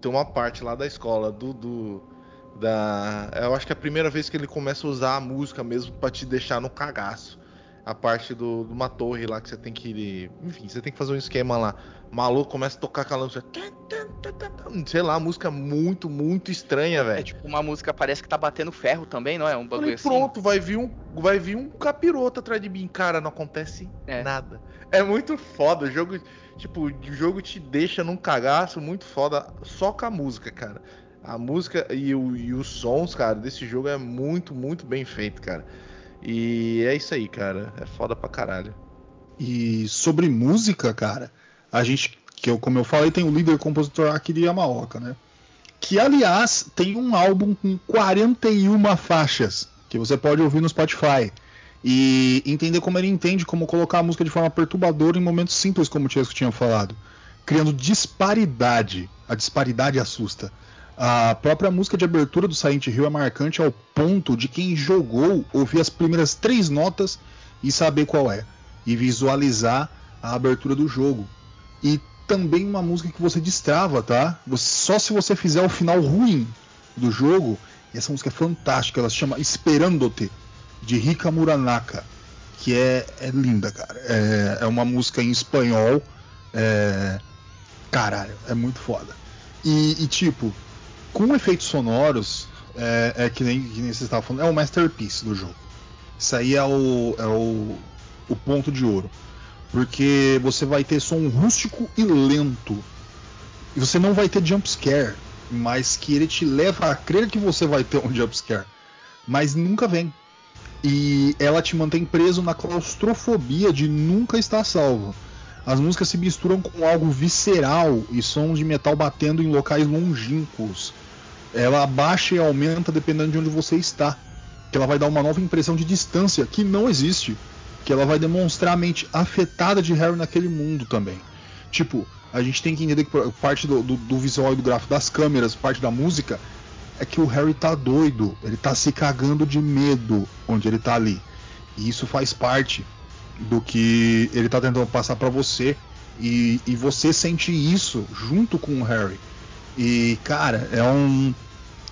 tem uma parte lá da escola do, do da, eu acho que é a primeira vez que ele começa a usar a música mesmo para te deixar no cagaço. A parte do, de uma torre lá que você tem que. Enfim, você tem que fazer um esquema lá. Maluco começa a tocar aquela música. Sei lá, música muito, muito estranha, velho. É tipo uma música parece que tá batendo ferro também, não é? Um bagulho assim. Pronto, vai vir um, vai vir um capiroto atrás de mim. Cara, não acontece é. nada. É muito foda. O jogo, tipo, o jogo te deixa num cagaço muito foda só com a música, cara. A música e, o, e os sons, cara, desse jogo é muito, muito bem feito, cara. E é isso aí, cara. É foda pra caralho. E sobre música, cara, a gente, que eu, como eu falei, tem o líder compositor Akira Yamaoka, né? Que aliás tem um álbum com 41 faixas que você pode ouvir no Spotify e entender como ele entende como colocar a música de forma perturbadora em momentos simples, como o Tiesco tinha falado, criando disparidade. A disparidade assusta. A própria música de abertura do Silent Hill é marcante ao ponto de quem jogou ouvir as primeiras três notas e saber qual é, e visualizar a abertura do jogo. E também uma música que você destrava, tá? Só se você fizer o final ruim do jogo. E essa música é fantástica, ela se chama Esperando-te, de Rika Muranaka, que é, é linda, cara. É, é, uma música em espanhol. É... Caralho, é muito foda. E, e tipo, com efeitos sonoros, é, é que, nem, que nem você estava falando, é o masterpiece do jogo. Isso aí é o, é o, o ponto de ouro. Porque você vai ter som rústico e lento. E você não vai ter jumpscare. Mas que ele te leva a crer que você vai ter um jumpscare. Mas nunca vem. E ela te mantém preso na claustrofobia de nunca estar salvo. As músicas se misturam com algo visceral e sons de metal batendo em locais longínquos. Ela abaixa e aumenta dependendo de onde você está. Que ela vai dar uma nova impressão de distância que não existe. Que ela vai demonstrar a mente afetada de Harry naquele mundo também. Tipo, a gente tem que entender que parte do, do, do visual e do gráfico das câmeras, parte da música, é que o Harry tá doido. Ele tá se cagando de medo onde ele tá ali. E isso faz parte do que ele tá tentando passar para você. E, e você sente isso junto com o Harry. E, cara, é um,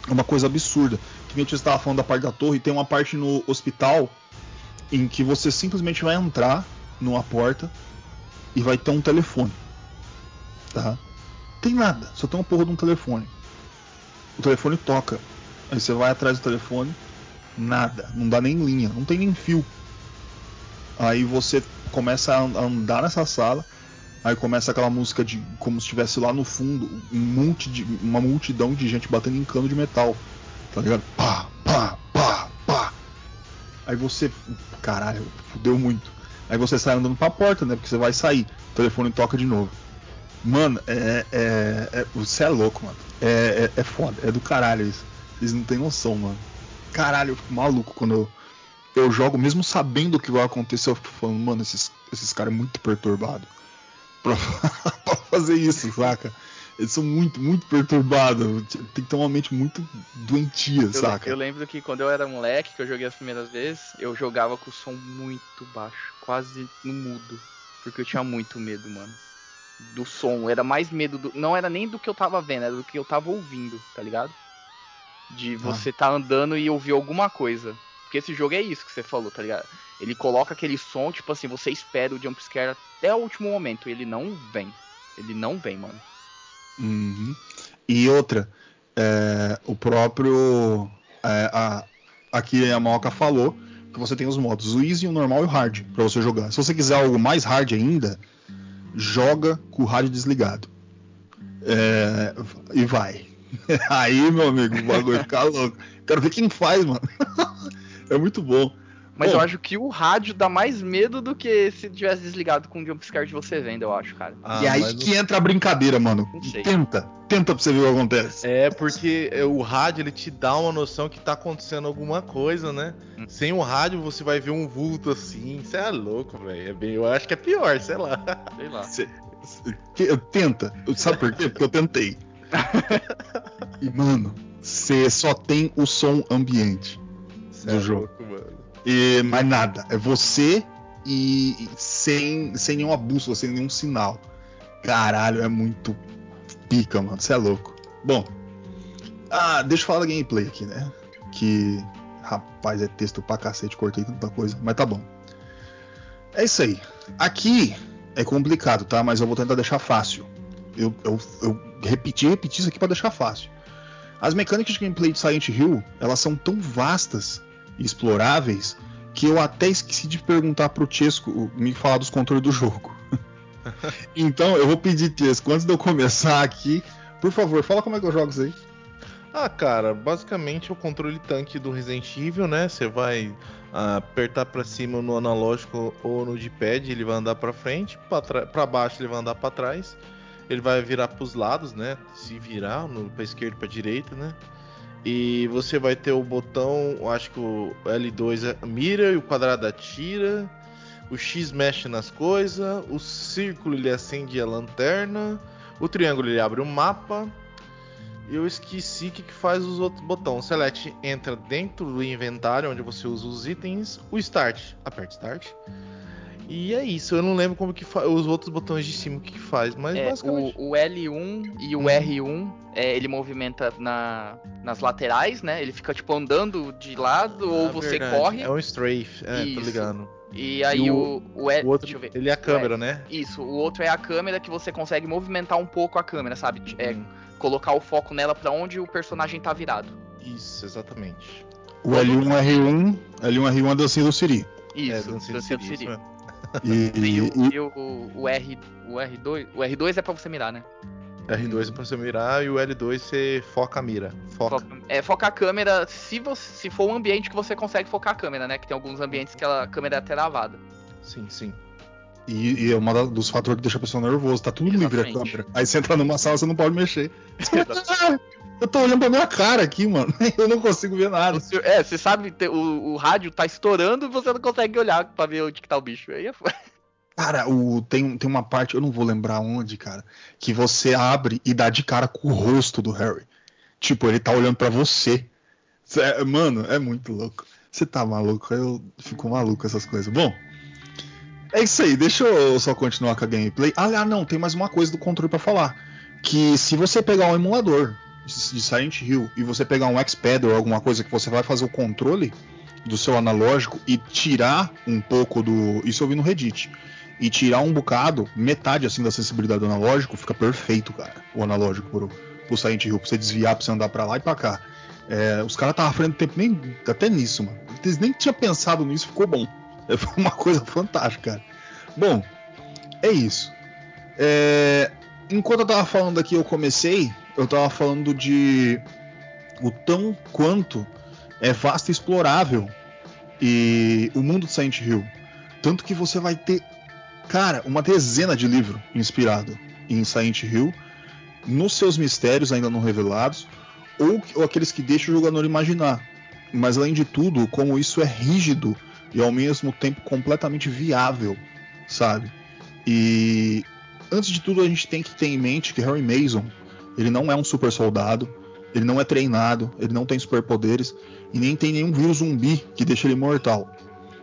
uma coisa absurda. Que nem eu estava falando da parte da torre, tem uma parte no hospital em que você simplesmente vai entrar numa porta e vai ter um telefone. Tá? Tem nada, só tem uma porra de um telefone. O telefone toca. Aí você vai atrás do telefone, nada, não dá nem linha, não tem nem fio. Aí você começa a andar nessa sala, aí começa aquela música de como se estivesse lá no fundo um monte de, uma multidão de gente batendo em cano de metal, tá ligado? Pá, pá, pá, pá. Aí você, caralho, fudeu muito. Aí você sai andando pra porta, né? Porque você vai sair, o telefone toca de novo. Mano, é, é, é você é louco, mano. É, é, é foda, é do caralho isso. Eles não têm noção, mano. Caralho, eu fico maluco quando eu, eu jogo, mesmo sabendo o que vai acontecer, eu fico falando, mano, esses, esses caras é muito perturbados pra, pra fazer isso, saca? Eles são muito, muito perturbados. Tem que ter uma mente muito doentia, Eu, saca? eu lembro que quando eu era moleque, que eu joguei as primeiras vezes, eu jogava com o som muito baixo, quase no mudo. Porque eu tinha muito medo, mano. Do som. Era mais medo do. Não era nem do que eu tava vendo, era do que eu tava ouvindo, tá ligado? De você tá andando e ouvir alguma coisa. Porque esse jogo é isso que você falou, tá ligado? Ele coloca aquele som, tipo assim, você espera o jumpscare até o último momento. E ele não vem. Ele não vem, mano. Uhum. E outra, é, o próprio. é, a, aqui a Maoka falou que você tem os modos, o easy, o normal e o hard pra você jogar. Se você quiser algo mais hard ainda, joga com o rádio desligado. É, e vai. Aí, meu amigo, o bagulho fica louco. Quero ver quem faz, mano. é muito bom. Mas Bom. eu acho que o rádio dá mais medo do que se tivesse desligado com o jumpscare de você vendo, eu acho, cara. Ah, e aí que entra a brincadeira, mano. Tenta, tenta pra você ver o que acontece. É porque o rádio ele te dá uma noção que tá acontecendo alguma coisa, né? Hum. Sem o rádio você vai ver um vulto assim. Você é louco, velho. É bem- eu acho que é pior, sei lá. Sei lá. Cê- cê- tenta. Sabe por quê? Porque eu tentei. e, mano, você só tem o som ambiente. Do é jogo. louco, mano. E mais nada. É você e, e sem, sem nenhuma bússola, sem nenhum sinal. Caralho, é muito pica, mano. Você é louco. Bom, ah, deixa eu falar da gameplay aqui, né? Que, rapaz, é texto pra cacete, cortei tanta coisa, mas tá bom. É isso aí. Aqui é complicado, tá? Mas eu vou tentar deixar fácil. Eu, eu, eu repeti, repeti isso aqui pra deixar fácil. As mecânicas de gameplay de Silent Hill, elas são tão vastas exploráveis que eu até esqueci de perguntar pro Chesco me falar dos controles do jogo. então eu vou pedir, Chesco, antes de eu começar aqui, por favor, fala como é que eu jogo isso aí. Ah, cara, basicamente é o controle tanque do Resident Evil, né? Você vai ah, apertar pra cima no analógico ou no D-pad, ele vai andar pra frente, pra baixo ele vai andar pra trás. Ele vai virar pros lados, né? Se virar, no, pra esquerda e pra direita, né? E você vai ter o botão, acho que o L2 é mira e o quadrado atira. O X mexe nas coisas, o círculo ele acende a lanterna, o triângulo ele abre o mapa. Eu esqueci o que, que faz os outros botões. Select entra dentro do inventário onde você usa os itens. O Start, aperta Start. E é isso, eu não lembro como que faz os outros botões de cima o que, que faz, mas É, basicamente. o, o L1 e o R1, é, ele movimenta na, nas laterais, né? Ele fica, tipo, andando de lado, ou Ah, você verdade, corre. É um strafe, é, tô Isso. ligado. E aí E o, o, L, O outro, deixa eu ver. ele é a câmera, né? Isso, o outro é a câmera que você consegue movimentar um pouco a câmera, sabe? É, Hum, colocar o foco nela pra onde o personagem tá virado. Isso, exatamente. O L1R1, L1R1 é dancinha do Siri. Isso, é, dancinha de do Siri, Siri. isso. E, E, o, e- o, o R, o R2, o R2 é pra você mirar, né? R2 é pra você mirar e o L2 você foca a mira. Foca. É, foca a câmera, se, você, se for um ambiente que você consegue focar a câmera, né? Que tem alguns ambientes que a câmera é até travada. Sim, sim. e- e é um dos fatores que deixa a pessoa nervosa. Tá tudo livre a Exatamente. câmera. Aí você entra numa sala, você não pode mexer. Eu tô olhando pra minha cara aqui, mano. Eu não consigo ver nada. Você- É, você sabe, o, o rádio tá estourando e você não consegue olhar pra ver onde que tá o bicho. Aí é foda. Cara, o, tem, tem uma parte, eu não vou lembrar onde, cara, que você abre e dá de cara com o rosto do Harry. Tipo, ele tá olhando pra você. Cê- mano, é muito louco. Você tá maluco? Eu fico maluco com essas coisas. Bom, É isso aí, deixa eu só continuar com a gameplay. Ah, ah, não, tem mais uma coisa do controle pra falar. Que se você pegar um emulador de Silent Hill e você pegar um X-Pad ou alguma coisa que você vai fazer o controle do seu analógico e tirar um pouco do. Isso eu vi no Reddit. E tirar um bocado, metade assim da sensibilidade do analógico, fica perfeito, cara. O analógico pro, pro Silent Hill, pra você desviar, pra você andar pra lá e pra cá. É, os caras estavam à frente tempo nem até nisso, mano. Eles nem tinham pensado nisso, ficou bom. Foi uma coisa fantástica, cara. Bom, é isso. É, enquanto eu tava falando aqui, eu comecei, eu tava falando de o tão quanto é vasto e explorável e o mundo de Silent Hill. Tanto que você vai ter, cara, uma dezena de livros inspirado em Silent Hill, nos seus mistérios ainda não revelados, ou, ou aqueles que deixam o jogador imaginar. Mas além de tudo, como isso é rígido e ao mesmo tempo completamente viável, sabe? E antes de tudo a gente tem que ter em mente que Harry Mason, ele não é um super soldado, ele não é treinado, ele não tem superpoderes e nem tem nenhum vírus zumbi que deixa ele mortal.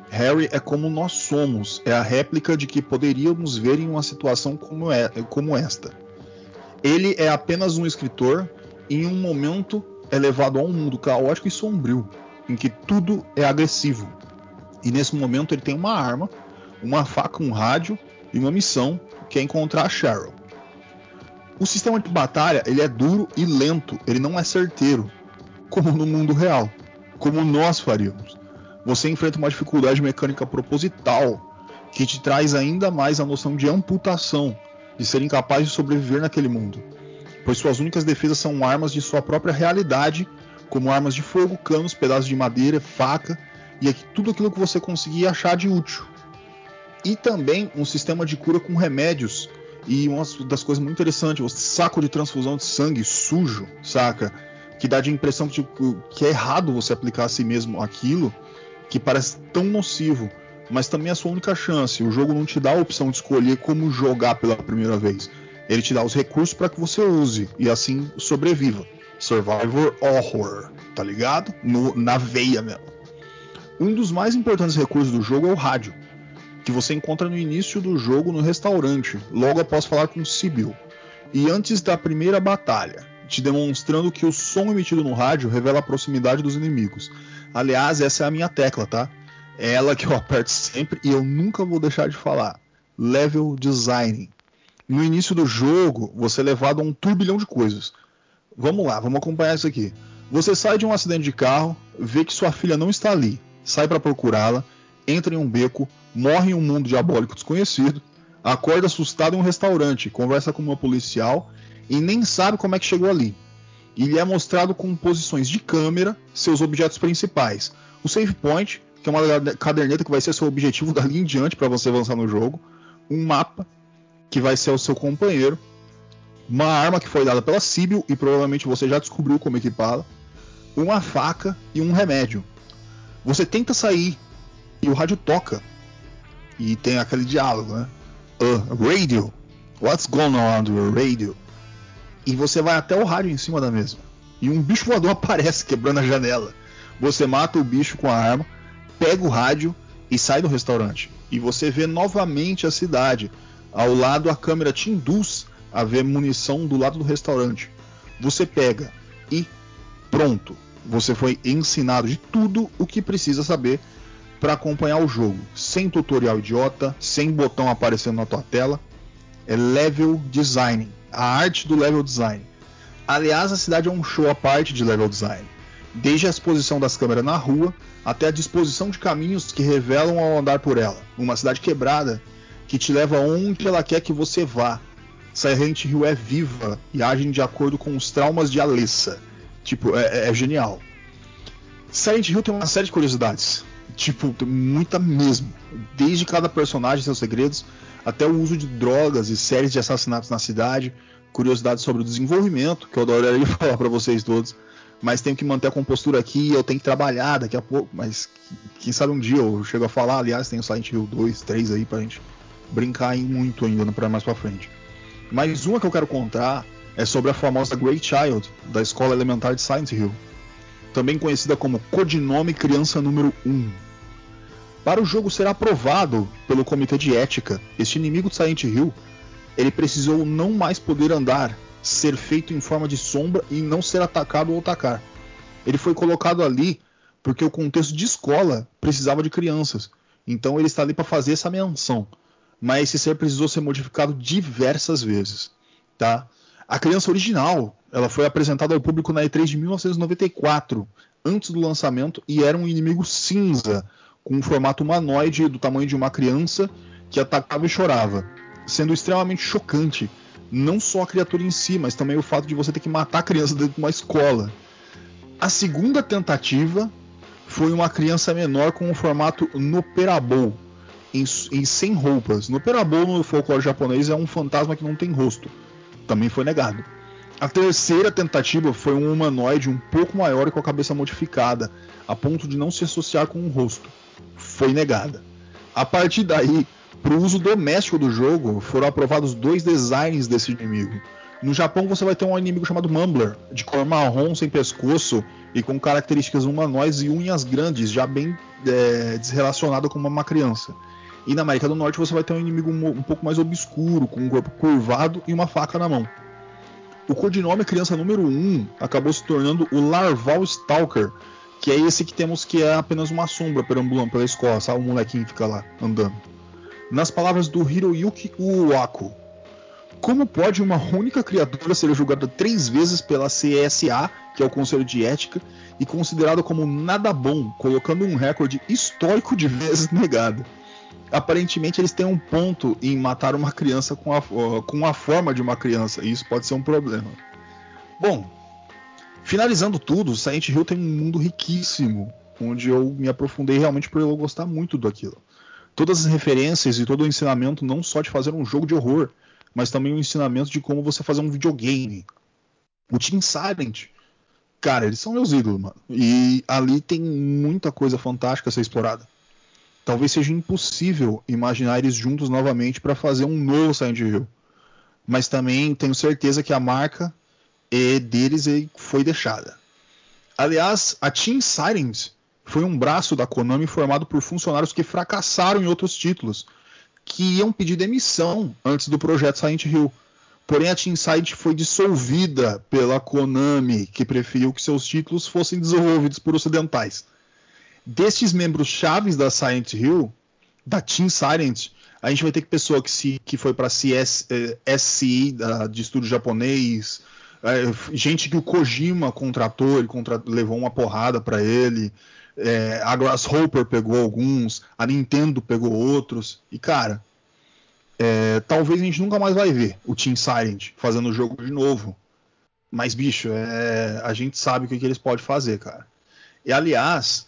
Harry é como nós somos, é a réplica de que poderíamos ver em uma situação como, é, como esta. Ele é apenas um escritor e em um momento é levado a um mundo caótico e sombrio, em que tudo é agressivo. E nesse momento ele tem uma arma, uma faca, um rádio e uma missão que é encontrar a Cheryl. O sistema de batalha ele é duro e lento, ele não é certeiro, como no mundo real, como nós faríamos. Você enfrenta uma dificuldade mecânica proposital que te traz ainda mais a noção de amputação, de ser incapaz de sobreviver naquele mundo, pois suas únicas defesas são armas de sua própria realidade, como armas de fogo, canos, pedaços de madeira, faca e tudo aquilo que você conseguir achar de útil. E também um sistema de cura com remédios e uma das coisas muito interessantes, o saco de transfusão de sangue sujo, saca? Que dá de impressão que, tipo, que é errado você aplicar a si mesmo aquilo, que parece tão nocivo, mas também é a sua única chance. O jogo não te dá a opção de escolher como jogar pela primeira vez. Ele te dá os recursos para que você use e assim sobreviva. Survivor Horror, tá ligado? No, na veia mesmo. Um dos mais importantes recursos do jogo é o rádio que você encontra no início do jogo no restaurante, logo após falar com Sibyl, e antes da primeira batalha, te demonstrando que o som emitido no rádio revela a proximidade dos inimigos. Aliás, essa é a minha tecla, tá? É ela que eu aperto sempre e eu nunca vou deixar de falar. Level Design. No início do jogo, você é levado a um turbilhão de coisas. Vamos lá, vamos acompanhar isso aqui. Você sai de um acidente de carro, vê que sua filha não está ali, sai para procurá-la, entra em um beco, morre em um mundo diabólico desconhecido, acorda assustado em um restaurante, conversa com uma policial e nem sabe como é que chegou ali. E lhe é mostrado com posições de câmera seus objetos principais. O save point, que é uma caderneta que vai ser seu objetivo dali em diante para você avançar no jogo, um mapa que vai ser o seu companheiro, uma arma que foi dada pela Sibyl e provavelmente você já descobriu como equipá-la, uma faca e um remédio. Você tenta sair e o rádio toca. E tem aquele diálogo, né? Uh, radio. What's going on the radio? E você vai até o rádio em cima da mesa. E um bicho voador aparece quebrando a janela. Você mata o bicho com a arma, pega o rádio e sai do restaurante. E você vê novamente a cidade. Ao lado a câmera te induz a ver munição do lado do restaurante. Você pega e pronto. Você foi ensinado de tudo o que precisa saber para acompanhar o jogo, sem tutorial idiota, sem botão aparecendo na tua tela. É level design, a arte do level design. Aliás, a cidade é um show à parte de level design, desde a exposição das câmeras na rua até a disposição de caminhos que revelam ao andar por ela. Uma cidade quebrada que te leva onde ela quer que você vá. Silent Hill é viva e age de acordo com os traumas de Alessa. Tipo, é, é genial. Silent Hill tem uma série de curiosidades. Tipo, muita mesmo. Desde cada personagem seus segredos, até o uso de drogas e séries de assassinatos na cidade, curiosidades sobre o desenvolvimento, que eu adoraria falar para vocês todos. Mas tenho que manter a compostura aqui, eu tenho que trabalhar daqui a pouco, mas quem sabe um dia eu chego a falar, aliás, tem o Silent Hill 2, 3 aí pra gente brincar em muito ainda para mais para frente. Mas uma que eu quero contar é sobre a famosa Great Child da Escola Elementar de Silent Hill também conhecida como Codinome Criança Número 1. Para o jogo ser aprovado pelo comitê de ética, este inimigo de Silent Hill, ele precisou não mais poder andar, ser feito em forma de sombra e não ser atacado ou atacar. Ele foi colocado ali porque o contexto de escola precisava de crianças. Então ele está ali para fazer essa menção. Mas esse ser precisou ser modificado diversas vezes, tá? A criança original, ela foi apresentada ao público na E3 de 1994, antes do lançamento, e era um inimigo cinza, com um formato humanoide do tamanho de uma criança que atacava e chorava, sendo extremamente chocante. Não só a criatura em si, mas também o fato de você ter que matar a criança dentro de uma escola. A segunda tentativa foi uma criança menor com o formato Noperabou, em, em sem roupas. Noperabou no folclore japonês é um fantasma que não tem rosto. Também foi negado. A terceira tentativa foi um humanoide um pouco maior e com a cabeça modificada, a ponto de não se associar com o rosto. Foi negada. A partir daí, para o uso doméstico do jogo, foram aprovados dois designs desse inimigo. No Japão você vai ter um inimigo chamado Mumbler, de cor marrom sem pescoço e com características humanoides e unhas grandes, já bem é, desrelacionado com uma criança. E na América do Norte você vai ter um inimigo um pouco mais obscuro, com um corpo curvado e uma faca na mão. O codinome Criança Número 1 acabou se tornando o Larval Stalker, que é esse que temos que é apenas uma sombra perambulando pela escola, sabe? O molequinho fica lá andando. Nas palavras do Hiroyuki Uwako, como pode uma única criatura ser julgada três vezes pela CSA, que é o Conselho de Ética, e considerada como nada bom, colocando um recorde histórico de vezes negado? Aparentemente eles têm um ponto em matar uma criança com a, com a forma de uma criança, e isso pode ser um problema. Bom, finalizando tudo, Silent Hill tem um mundo riquíssimo, onde eu me aprofundei realmente por eu gostar muito daquilo. Todas as referências e todo o ensinamento, não só de fazer um jogo de horror, mas também o ensinamento de como você fazer um videogame. O Team Silent, cara, eles são meus ídolos, mano. E ali tem muita coisa fantástica a ser explorada. Talvez seja impossível imaginar eles juntos novamente para fazer um novo Silent Hill. Mas também tenho certeza que a marca deles foi deixada. Aliás, a Team Silent foi um braço da Konami formado por funcionários que fracassaram em outros títulos, que iam pedir demissão antes do projeto Silent Hill. Porém, a Team Silent foi dissolvida pela Konami, que preferiu que seus títulos fossem desenvolvidos por ocidentais. Destes membros chaves da Silent Hill, da Team Silent, a gente vai ter que pessoa que, se, que foi para CS, eh, SCI, da, de estúdio japonês, eh, gente que o Kojima contratou, ele levou uma porrada para ele, é, a Grasshopper pegou alguns, a Nintendo pegou outros. E cara, é, talvez a gente nunca mais vai ver o Team Silent fazendo o jogo de novo. Mas, bicho, é, a gente sabe o que, que eles podem fazer, cara. E aliás,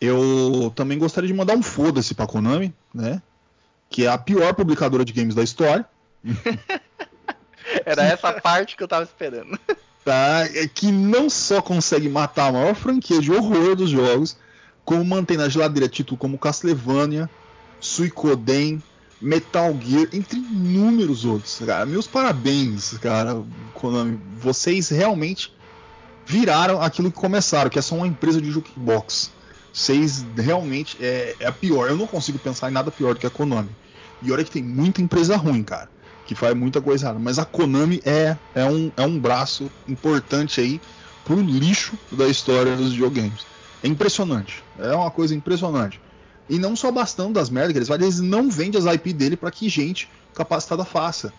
eu também gostaria de mandar um foda-se pra Konami, né? Que é a pior publicadora de games da história. Era essa parte que eu tava esperando tá? É que não só consegue matar a maior franquia de horror dos jogos, como mantém na geladeira títulos como Castlevania, Suicoden, Metal Gear, entre inúmeros outros. Cara, meus parabéns, cara, Konami. Vocês realmente viraram aquilo que começaram, que é só uma empresa de jukebox. Vocês realmente é, é a pior. Eu não consigo pensar em nada pior do que a Konami. E olha que tem muita empresa ruim, cara que faz muita coisa errada. Mas a Konami é, é, um, é um braço importante aí pro lixo da história dos videogames. É impressionante. É uma coisa impressionante. E não só bastando das merdas que eles fazem, eles não vendem as IP dele para que gente capacitada faça.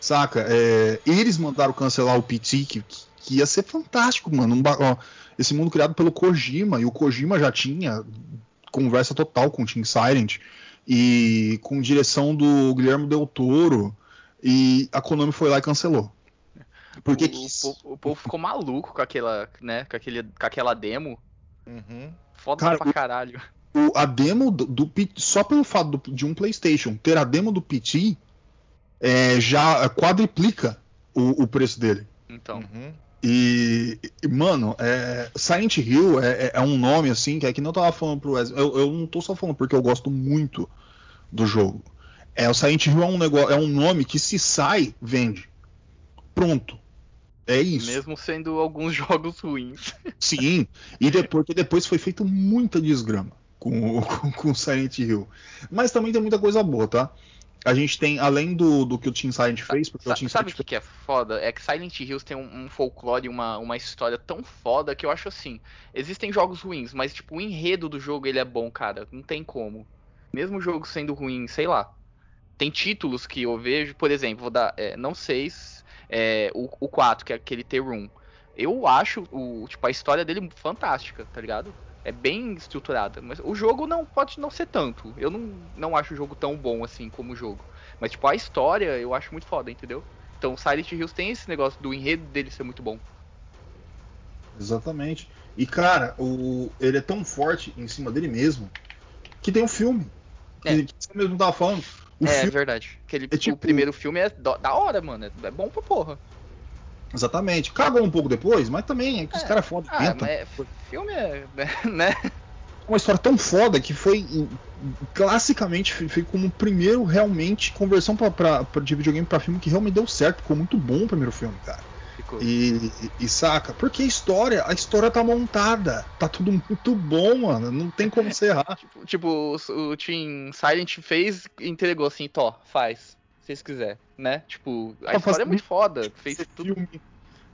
Saca? É, eles mandaram cancelar o PT, que, que ia ser fantástico, mano. Um, ó, esse mundo criado pelo Kojima, e o Kojima já tinha conversa total com o Team Silent, e com direção do Guilherme Del Toro. E a Konami foi lá e cancelou. Porque o, o, o, povo ficou maluco com aquela, né, com, aquele, com aquela demo. Uhum. Foda Cara, pra caralho. O, a demo do, do, só pelo fato do, de um PlayStation ter a demo do PT é, já quadriplica o, o, preço dele. Então. Uhum. E, mano, é, Silent Hill é, é, é, um nome assim que é que não tava falando pro Wesley. Eu, eu não tô só falando porque eu gosto muito do jogo. É, o Silent Hill é um negócio, é um nome que se sai, vende. Pronto. É isso. Mesmo sendo alguns jogos ruins. Sim. E depois, depois foi feito muita desgrama com, com, com Silent Hill. Mas também tem muita coisa boa, tá? A gente tem, além do, do que o Team Silent fez, porque Sa- o Team sabe o que, que é foda? É que Silent Hills tem um, um folclore, uma, uma história tão foda que eu acho assim. Existem jogos ruins, mas tipo, o enredo do jogo ele é bom, cara. Não tem como. Mesmo o jogo sendo ruim, sei lá. Tem títulos que eu vejo, por exemplo, vou dar, é, não sei, se- é, o, o 4, que é aquele The Room. Eu acho o, tipo, a história dele fantástica, tá ligado? É bem estruturada. Mas o jogo não pode não ser tanto. Eu não, não acho o jogo tão bom assim como o jogo. Mas, tipo, a história eu acho muito foda, entendeu? Então, Silent Hills tem esse negócio do enredo dele ser muito bom. Exatamente. E cara, o, ele é tão forte em cima dele mesmo que tem um filme. Que, É. que você mesmo tava falando. O é filme, verdade. Aquele, é tipo- O primeiro filme é do- da hora, mano. É, é bom pra porra. Exatamente. Cagou um pouco depois, mas também é que os É. caras foda Ah, mas é- filme é. né? Uma história tão foda que foi classicamente feito como o primeiro realmente conversão pra, pra, pra- de videogame pra filme que realmente deu certo. Ficou muito bom o primeiro filme, cara. Ficou. E, e- e saca? Porque a história, a história tá montada. Tá tudo muito bom, mano. Não tem como você errar. Tipo, tipo, o, o Team Silent fez e entregou assim, Tó, faz. Se vocês quiserem, né? Tipo, a história é muito foda. Fez fazer tudo. filme,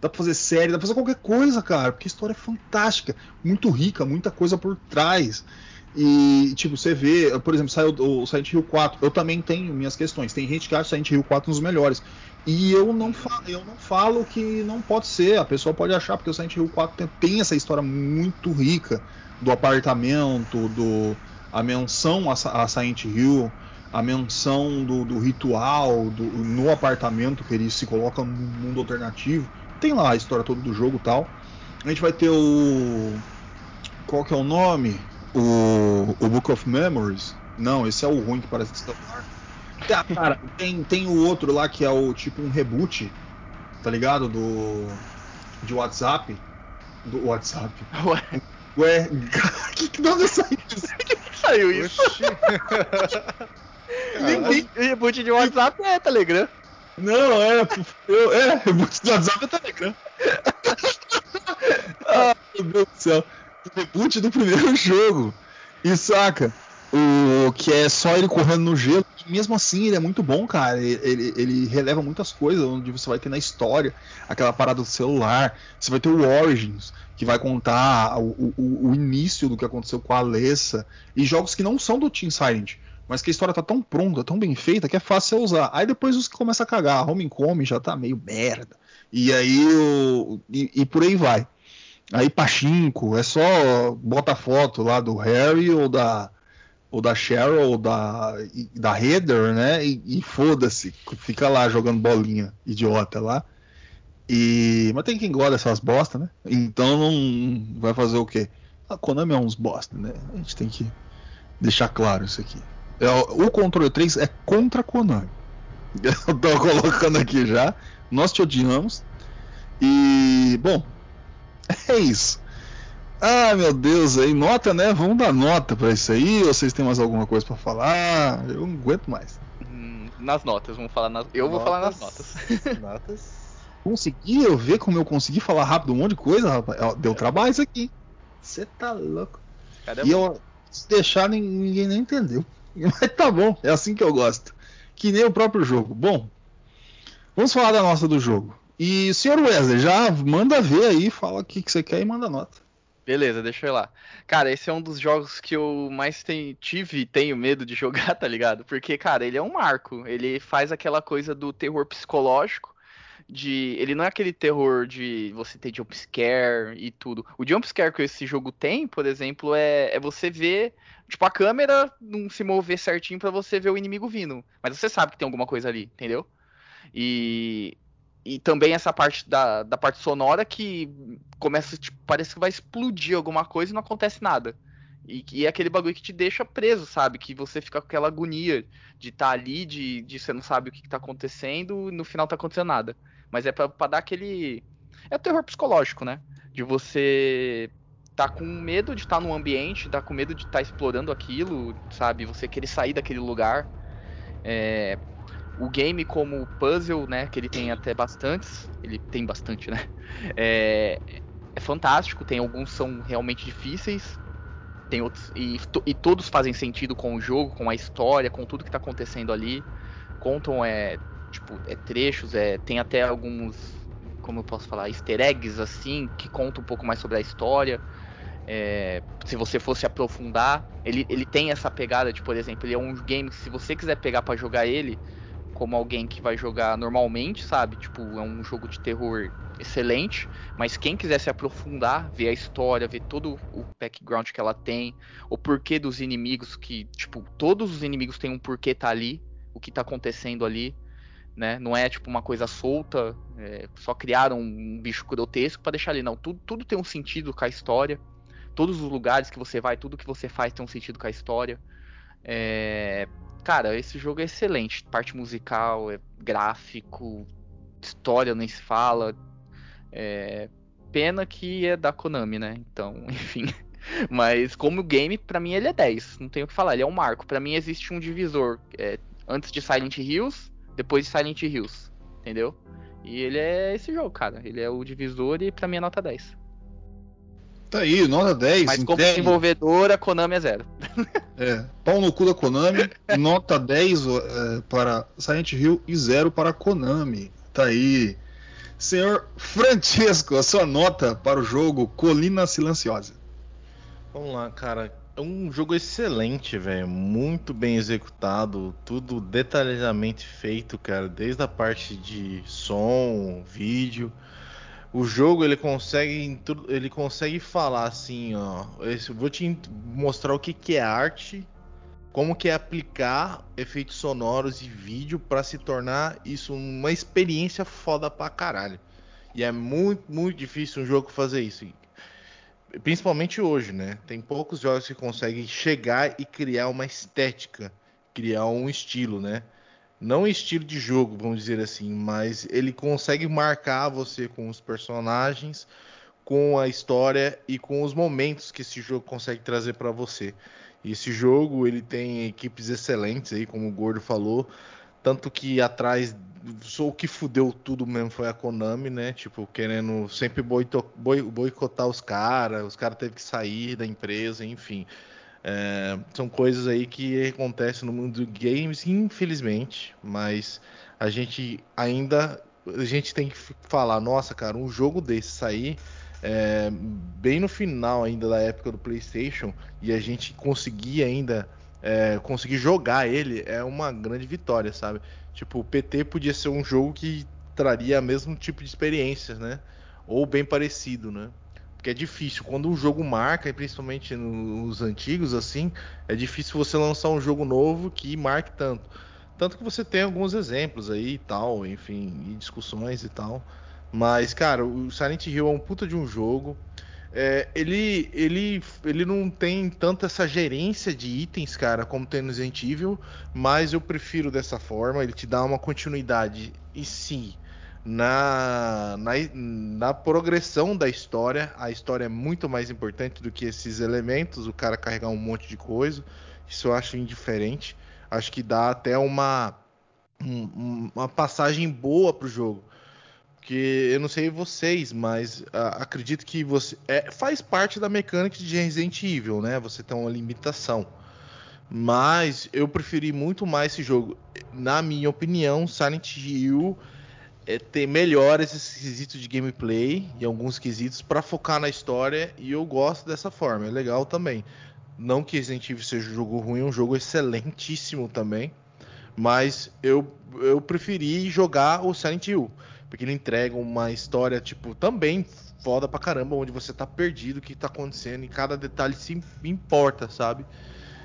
dá pra fazer série, dá pra fazer qualquer coisa, cara, porque a história é fantástica, muito rica, muita coisa por trás. E, tipo, você vê, por exemplo, saiu o Silent Hill 4, eu também tenho minhas questões. Tem gente que acha Silent Hill 4 um dos melhores. E eu não falo, eu não falo que não pode ser, a pessoa pode achar, porque o Silent Hill 4 tem, tem essa história muito rica do apartamento, do a menção a, a Silent Hill, a menção do, do ritual do, no apartamento que ele se coloca num mundo alternativo. Tem lá a história toda do jogo tal. A gente vai ter o. Qual que é o nome? O, o Book of Memories. Não, esse é o ruim que parece de celular. Tá, cara, tem, tem o outro lá que é o tipo um reboot, tá ligado? Do. De WhatsApp. Do WhatsApp. Ué, Ué, que, que nome é essa isso? saiu isso. Caralho. Reboot, de WhatsApp é Telegram. Não, é. Eu, é, reboot do WhatsApp é Telegram. ah, meu Deus do céu. Reboot do primeiro jogo. E saca? O que é só ele correndo no gelo. Mesmo assim, ele é muito bom, cara. Ele, ele, ele releva muitas coisas. Onde você vai ter na história aquela parada do celular. Você vai ter o Origins, que vai contar o, o, o início do que aconteceu com a Alessa. E jogos que não são do Team Silent. Mas que a história tá tão pronta, tão bem feita, que é fácil você usar. Aí depois os que começa a cagar. Homecoming já tá meio merda. E aí o. E, e por aí vai. Aí Pachinko, é só bota a foto lá do Harry ou da. Ou da Cheryl ou da, da Heather, né? E, e foda-se. Fica lá jogando bolinha, idiota lá. E. Mas tem quem gosta dessas bosta, né? Então não vai fazer o quê? A Konami é uns bosta, né? A gente tem que deixar claro isso aqui. É, o controle 3 é contra a Konami. Eu tô colocando aqui já. Nós te odiamos. E, bom, é isso. Ah, meu Deus, aí nota, né? Vamos dar nota pra isso aí. Ou vocês têm mais alguma coisa pra falar? Eu não aguento mais. Hum, Nas notas, vamos falar nas. Eu vou falar nas notas. Notas. Consegui eu ver como eu consegui falar rápido um monte de coisa, rapaz. Deu trabalho isso aqui. Você tá louco. Cadê E eu, se deixar, nin- ninguém nem entendeu. Mas tá bom, é assim que eu gosto. Que nem o próprio jogo. Bom, vamos falar da nossa do jogo. E, senhor Wesley, já manda ver aí, fala o que, que você quer e manda nota. Beleza, deixa eu ir lá. Cara, esse é um dos jogos que eu mais tenho, tive e tenho medo de jogar, tá ligado? Porque, cara, ele é um marco. Ele faz aquela coisa do terror psicológico. De, ele não é aquele terror de você ter jumpscare e tudo. O jumpscare que esse jogo tem, por exemplo, é, é você ver. Tipo, a câmera não se mover certinho pra você ver o inimigo vindo. Mas você sabe que tem alguma coisa ali, entendeu? E, e também essa parte da, da parte sonora que começa, tipo, parece que vai explodir alguma coisa e não acontece nada. E, e é aquele bagulho que te deixa preso, sabe? Que você fica com aquela agonia de estar ali, de, de você não sabe o que, que tá acontecendo e no final tá acontecendo nada. Mas é pra dar aquele. É o terror psicológico, né? De você tá com medo de estar num ambiente, tá com medo de estar explorando aquilo, sabe? Você querer sair daquele lugar. É, o game como puzzle, né, que ele tem até bastantes, ele tem bastante, né, é, é fantástico, tem alguns são realmente difíceis, tem outros e, e todos fazem sentido com o jogo, com a história, com tudo que tá acontecendo ali. Contam é tipo é trechos, é tem até alguns como eu posso falar, easter eggs assim que contam um pouco mais sobre a história. É, se você fosse aprofundar, ele, ele tem essa pegada de, por exemplo, ele é um game que se você quiser pegar pra jogar ele como alguém que vai jogar normalmente, sabe? Tipo, é um jogo de terror excelente, mas quem quiser se aprofundar, ver a história, ver todo o background que ela tem, o porquê dos inimigos, que, tipo, todos os inimigos têm um porquê tá ali, o que tá acontecendo ali, né? Não é tipo uma coisa solta, é, só criaram um bicho grotesco pra deixar ali, não. Tudo, tudo tem um sentido com a história. Todos os lugares que você vai, tudo que você faz tem um sentido com a história. É, Cara, esse jogo é excelente. Parte musical, é gráfico, história nem se fala. É, Pena que é da Konami, né? Então, enfim. Mas como game, pra mim ele é 10. Não tenho o que falar, ele é um marco. Pra mim existe um divisor é, antes de Silent Hills, depois de Silent Hills. Entendeu? E ele é esse jogo, cara. Ele é o divisor e pra mim é nota 10. Tá aí, nota 10. Mas como entregue. desenvolvedora, Konami é zero. É, pau no cu da Konami, nota 10 é, para Silent Hill e 0 para Konami. Tá aí. Senhor Francesco, a sua nota para o jogo Colina Silenciosa. Vamos lá, cara. É um jogo excelente, velho. Muito bem executado. Tudo detalhadamente feito, cara. Desde a parte de som, vídeo. O jogo ele consegue ele consegue falar assim, ó. esse- vou te mostrar o que, que é arte, como que é aplicar efeitos sonoros e vídeo para se tornar isso uma experiência foda pra caralho. E é muito, muito difícil um jogo fazer isso. Principalmente hoje, né? Tem poucos jogos que conseguem chegar e criar uma estética, criar um estilo, né? Não estilo de jogo, vamos dizer assim, mas ele consegue marcar você com os personagens, com a história e com os momentos que esse jogo consegue trazer para você. E esse jogo ele tem equipes excelentes aí, como o Gordo falou, tanto que atrás só o que fudeu tudo mesmo foi a Konami, né? Tipo, querendo sempre boicotar os caras, os caras teve que sair da empresa, enfim. É, são coisas aí que acontecem no mundo dos games, infelizmente, mas a gente ainda a gente tem que falar, nossa, cara, um jogo desse sair é, bem no final ainda da época do PlayStation e a gente conseguir ainda é, conseguir jogar ele é uma grande vitória, sabe? Tipo, o PT podia ser um jogo que traria o mesmo tipo de experiência, né? Ou bem parecido, né? Porque é difícil. Quando um jogo marca, e principalmente nos antigos, assim, é difícil você lançar um jogo novo que marque tanto. Tanto que você tem alguns exemplos aí e tal, enfim, e discussões e tal. Mas, cara, o Silent Hill é um puta de um jogo. É, ele, ele, ele não tem tanto essa gerência de itens, cara, como tem no Resident Evil, mas eu prefiro dessa forma. Ele te dá uma continuidade e sim na, na, na progressão da história. A história é muito mais importante do que esses elementos, o cara carregar um monte de coisa. Isso eu acho indiferente. Acho que dá até uma, um- uma passagem boa pro jogo. Porque eu não sei vocês, mas ah, acredito que você é, faz parte da mecânica de Resident Evil, né? Você tem uma limitação. Mas eu preferi muito mais esse jogo. Na minha opinião, Silent Hill é, tem melhores esses quesitos de gameplay e alguns quesitos para focar na história e eu gosto dessa forma, é legal também. Não que Resident Evil seja um jogo ruim, é um jogo excelentíssimo também, mas eu, eu preferi jogar o Silent Hill, porque ele entrega uma história, tipo, também foda pra caramba, onde você tá perdido, o que tá acontecendo, e cada detalhe se importa, sabe?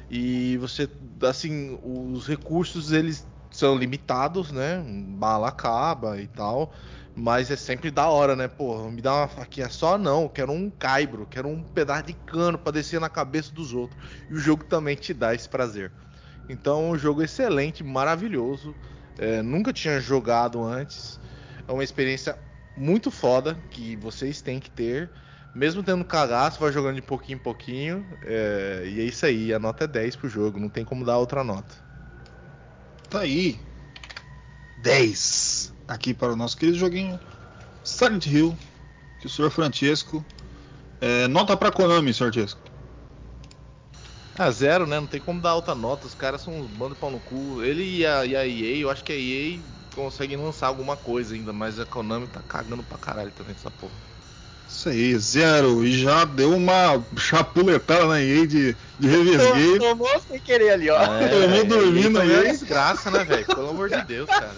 E você, assim, os recursos eles são limitados, né? Bala acaba e tal. Mas é sempre da hora, né? Pô, me dá uma faquinha só, não. Quero um caibro, quero um pedaço de cano pra descer na cabeça dos outros. E o jogo também te dá esse prazer. Então, um jogo excelente, maravilhoso. É, nunca tinha jogado antes. É uma experiência muito foda que vocês têm que ter. Mesmo tendo cagaço, vai jogando de pouquinho em pouquinho. é, e é isso aí. A nota é 10 pro jogo. Não tem como dar outra nota. Tá aí. 10. Aqui para o nosso querido joguinho Silent Hill. Que o senhor Francesco. É, nota para Konami, senhor Francesco. Ah, zero, né? Não tem como dar alta nota. Os caras são uns bando de pau no cu. Ele e a, e a EA, eu acho que a EA conseguem lançar alguma coisa ainda, mas a Konami tá cagando pra caralho também essa porra. Isso aí, zero. E já deu uma chapuletada na EA de, de reverse game. Tomou sem querer ali, ó. Eu vou dormindo aí. É mesmo. desgraça, né, velho? Pelo amor de Deus, cara.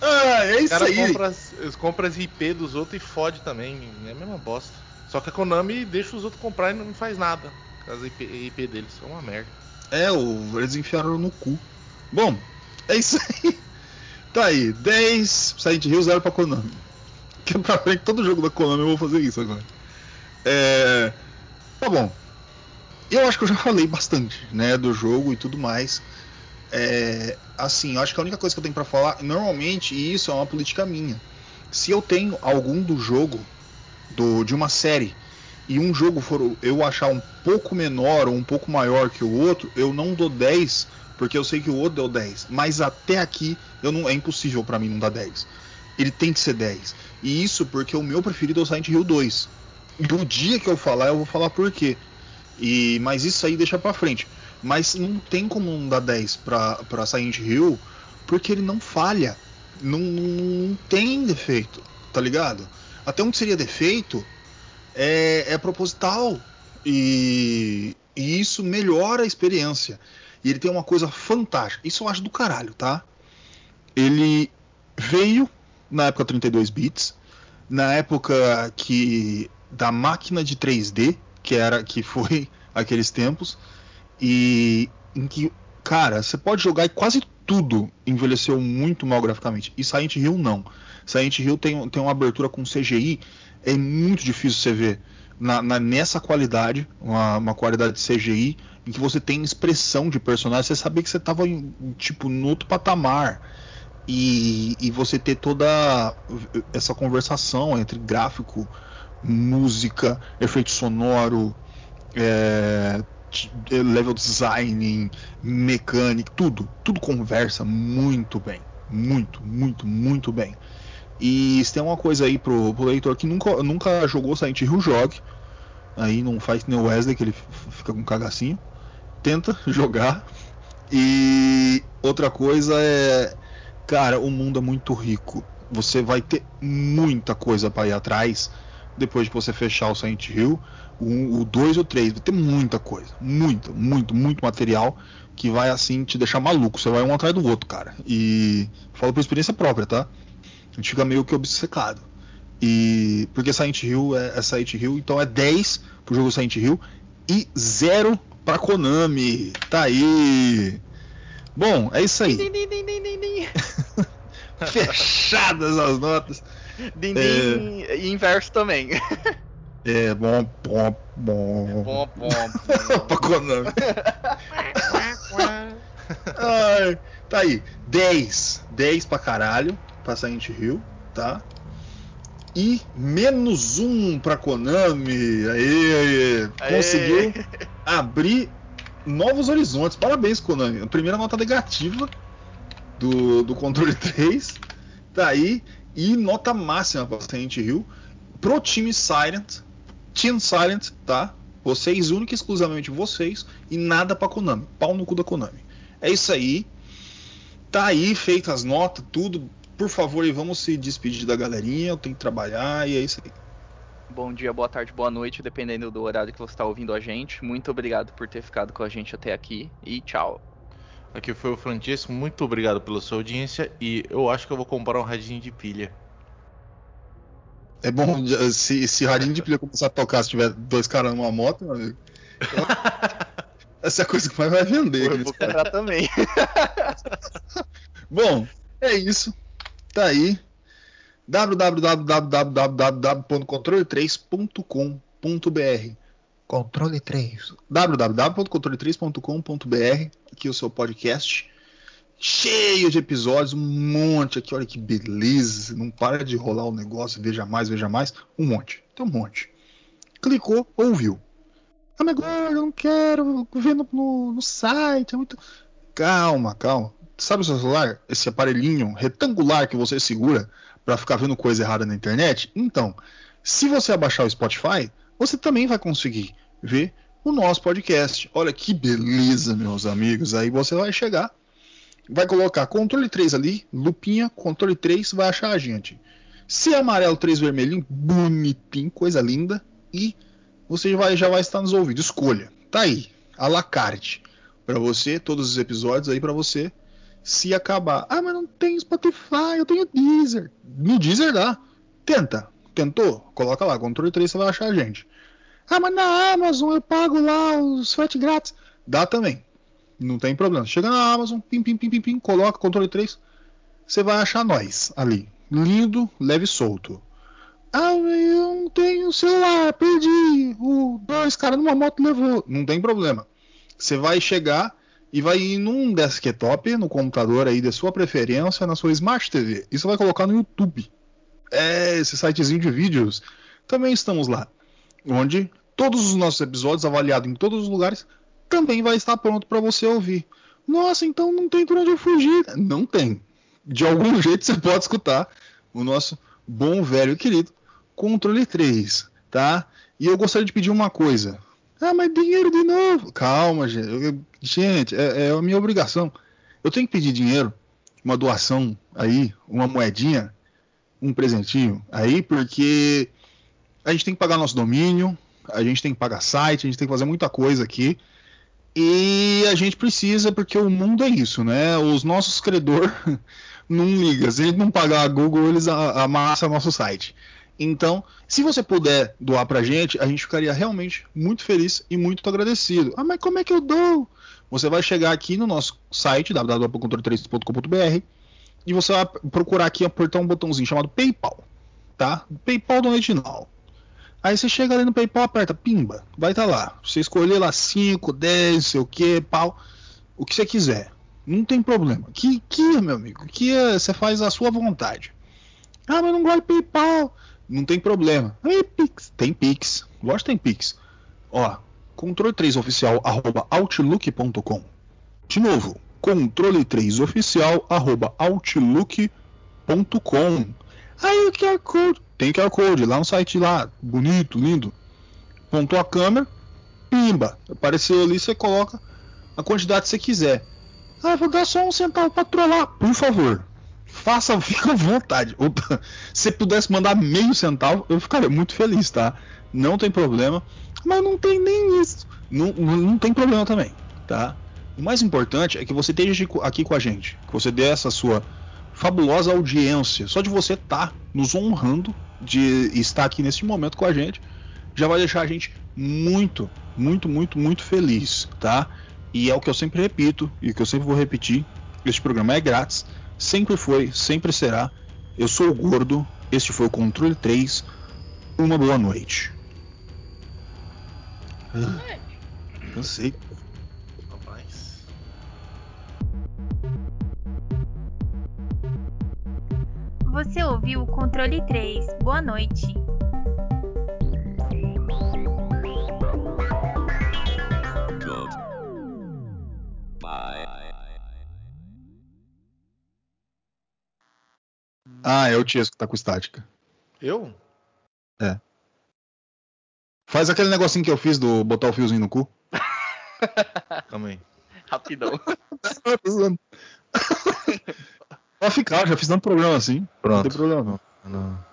Ah, é isso caras aí. compram as, eles compram as IP dos outros e fode também. É a mesma bosta. Só que a Konami deixa os outros comprar e não faz nada. As IP, IP deles é uma merda. É, o, eles enfiaram no cu. Bom, é isso aí. Tá aí, 10 Silent Hill, 0 pra Konami. Que pra frente, todo jogo da Konami eu vou fazer isso agora. É. Tá bom. Eu acho que eu já falei bastante, né, do jogo e tudo mais. É, assim, eu acho que a única coisa que eu tenho pra falar, normalmente, e isso é uma política minha. Se eu tenho algum do jogo, do, de uma série, e um jogo for eu achar um pouco menor ou um pouco maior que o outro, eu não dou 10, porque eu sei que o outro deu 10. Mas até aqui eu não, é impossível pra mim não dar 10. Ele tem que ser 10. E isso porque o meu preferido é o Silent Hill 2. E o dia que eu falar, eu vou falar por quê. E, mas isso aí deixa pra frente. Mas não tem como não dar 10 pra, pra Silent Hill, porque ele não falha. Não, não, tem defeito, tá ligado? Até que seria defeito é, é proposital. E, e isso melhora a experiência. E ele tem uma coisa fantástica. Isso eu acho do caralho, tá? Ele veio na época 32 bits, na época que da máquina de 3D, que era que foi aqueles tempos, e em que, cara, você pode jogar e quase tudo envelheceu muito mal graficamente. E Silent Hill não. Silent Hill tem, tem uma abertura com CGI, é muito difícil você ver na, na- nessa qualidade, uma, uma qualidade de CGI, em que você tem expressão de personagem, você sabia que você estava tipo no outro patamar. E, e você ter toda essa conversação entre gráfico, música, efeito sonoro, é, level design, mecânica, tudo, tudo conversa muito bem, muito, muito, muito bem. E se tem uma coisa aí pro, pro leitor que nunca, nunca jogou Silent Hill, jogue. Aí não faz nem o Wesley, que ele fica com cagacinho. Tenta jogar. E outra coisa é. Cara, o mundo é muito rico. Você vai ter muita coisa para ir atrás depois de você fechar o Silent Hill. O 2 ou 3, vai ter muita coisa. Muito, muito, muito material que vai assim te deixar maluco. Você vai um atrás do outro, cara. E falo por experiência própria, tá? A gente fica meio que obcecado. E porque Silent Hill é, é Silent Hill, então é 10 pro jogo Silent Hill e 0 pra Konami. Tá aí. Bom, é isso aí. Din, din, din, din, din, din. Fechadas as notas. Din, din, E inverso também. É bom, bom, bom. Bom, bom. pra Konami. Ai, tá aí. 10. 10 pra caralho pra Silent Hill, tá? E menos um pra Konami. Aí, Aê. conseguiu abrir novos horizontes. Parabéns, Konami. A primeira nota negativa do, do controle 3. Tá aí. E nota máxima pra Silent Hill. Pro time Silent. Team Silent, tá? Vocês, única e exclusivamente vocês. E nada pra Konami. Pau no cu da Konami. É isso aí. Tá aí, feitas as notas, tudo. Por favor, e vamos se despedir da galerinha. Eu tenho que trabalhar e é isso aí. Bom dia, boa tarde, boa noite, dependendo do horário que você está ouvindo a gente. Muito obrigado por ter ficado com a gente até aqui e tchau. Aqui foi o Francesco, muito obrigado pela sua audiência e eu acho que eu vou comprar um radinho de pilha. É bom se, se radinho de pilha começar a tocar se tiver dois caras numa moto, meu amigo. Essa é a coisa que mais vai vender. Eu vou comprar também. Bom, é isso. Tá aí. www.controle3.com.br Controle 3. www.controle3.com.br Aqui é o seu podcast. Cheio de episódios, um monte aqui. Olha que beleza. Não para de rolar o negócio. Veja mais, veja mais. Um monte. Tem um monte. Clicou, ouviu. Ah, mas agora eu não quero ver no, no, no site. É muito. Calma, calma. Sabe o seu celular? Esse aparelhinho retangular que você segura para ficar vendo coisa errada na internet? Então, se você abaixar o Spotify, você também vai conseguir ver o nosso podcast. Olha que beleza, meus amigos. Aí você vai chegar, vai colocar controle 3 ali, lupinha, controle 3, vai achar a gente. Se é amarelo 3 vermelhinho, bonitinho, coisa linda. E você vai, já vai estar nos ouvidos. Escolha. Tá aí, a la carte. Pra você, todos os episódios aí pra você. Se acabar. Ah, mas não tem Spotify, eu tenho Deezer. No Deezer dá. Tenta. Tentou? Coloca lá, controle 3 você vai achar a gente. Ah, mas na Amazon eu pago lá os frete grátis. Dá também. Não tem problema. Chega na Amazon, pim, pim, pim, pim, pim, coloca controle 3. Você vai achar nós ali. Lindo, leve e solto. Ah, eu não tenho celular, perdi. O dois caras numa moto levou. Não tem problema. Você vai chegar e vai ir num desktop, no computador aí de sua preferência, na sua Smart TV. Isso vai colocar no YouTube. É, esse sitezinho de vídeos. Também estamos lá. Onde todos os nossos episódios, avaliados em todos os lugares, também vai estar pronto para você ouvir. Nossa, então não tem por onde eu fugir. Não tem. De algum jeito você pode escutar o nosso bom, velho e querido controle 3, tá? E eu gostaria de pedir uma coisa. Ah, mas dinheiro de novo. Calma, gente. Gente, é, é a minha obrigação. Eu tenho que pedir dinheiro, uma doação aí, uma moedinha, um presentinho aí, porque a gente tem que pagar nosso domínio, a gente tem que pagar site, a gente tem que fazer muita coisa aqui. E a gente precisa, porque o mundo é isso, né? Os nossos credores não ligam. Se a gente não pagar a Google, eles amassam nosso site. Então, se você puder doar pra gente, a gente ficaria realmente muito feliz e muito agradecido. Ah, mas como é que eu dou? Você vai chegar aqui no nosso site, www.controle3.com.br, e você vai procurar aqui, apertar um botãozinho chamado PayPal, tá? PayPal Donate Now. Aí você chega ali no PayPal, aperta, pimba, vai estar tá lá. Você escolher lá 5, 10, sei o que, pau, o que você quiser. Não tem problema. Que, que meu amigo, que é, você faz a sua vontade. Ah, mas não gosto de PayPal não tem problema. Aí, Pix. Tem Pix. Lógico que tem Pix. Ó, controle 3 oficial arroba outlook.com. De novo, controle 3 oficial arroba outlook.com. Aí o QR Code. Tem QR Code lá no site lá. Bonito, lindo. Pontou a câmera. Pimba. Apareceu ali, você coloca a quantidade que você quiser. Ah, vou dar só um centavo pra trollar. Por favor faça, fica à vontade. Se pudesse mandar meio centavo, eu ficaria muito feliz, tá? Não tem problema. Mas não tem nem isso. Não, não tem problema também, tá? O mais importante é que você esteja aqui com a gente. Que você dê essa sua fabulosa audiência. Só de você estar tá nos honrando de estar aqui nesse momento com a gente, já vai deixar a gente muito, muito, muito, muito feliz, tá? E é o que eu sempre repito e o que eu sempre vou repetir. Este programa é grátis Sempre foi, sempre será. Eu sou o Gordo, este foi o Controle 3. Uma boa noite. Ah, cansei. Você ouviu o Controle 3. Boa noite. Ah, é o Tiesco que tá com estática. Eu? É. Faz aquele negocinho que eu fiz do botar o fiozinho no cu. Calma aí. Rapidão. Vai ficar, já fiz tanto programa assim. Pronto. Não tem problema não. Não.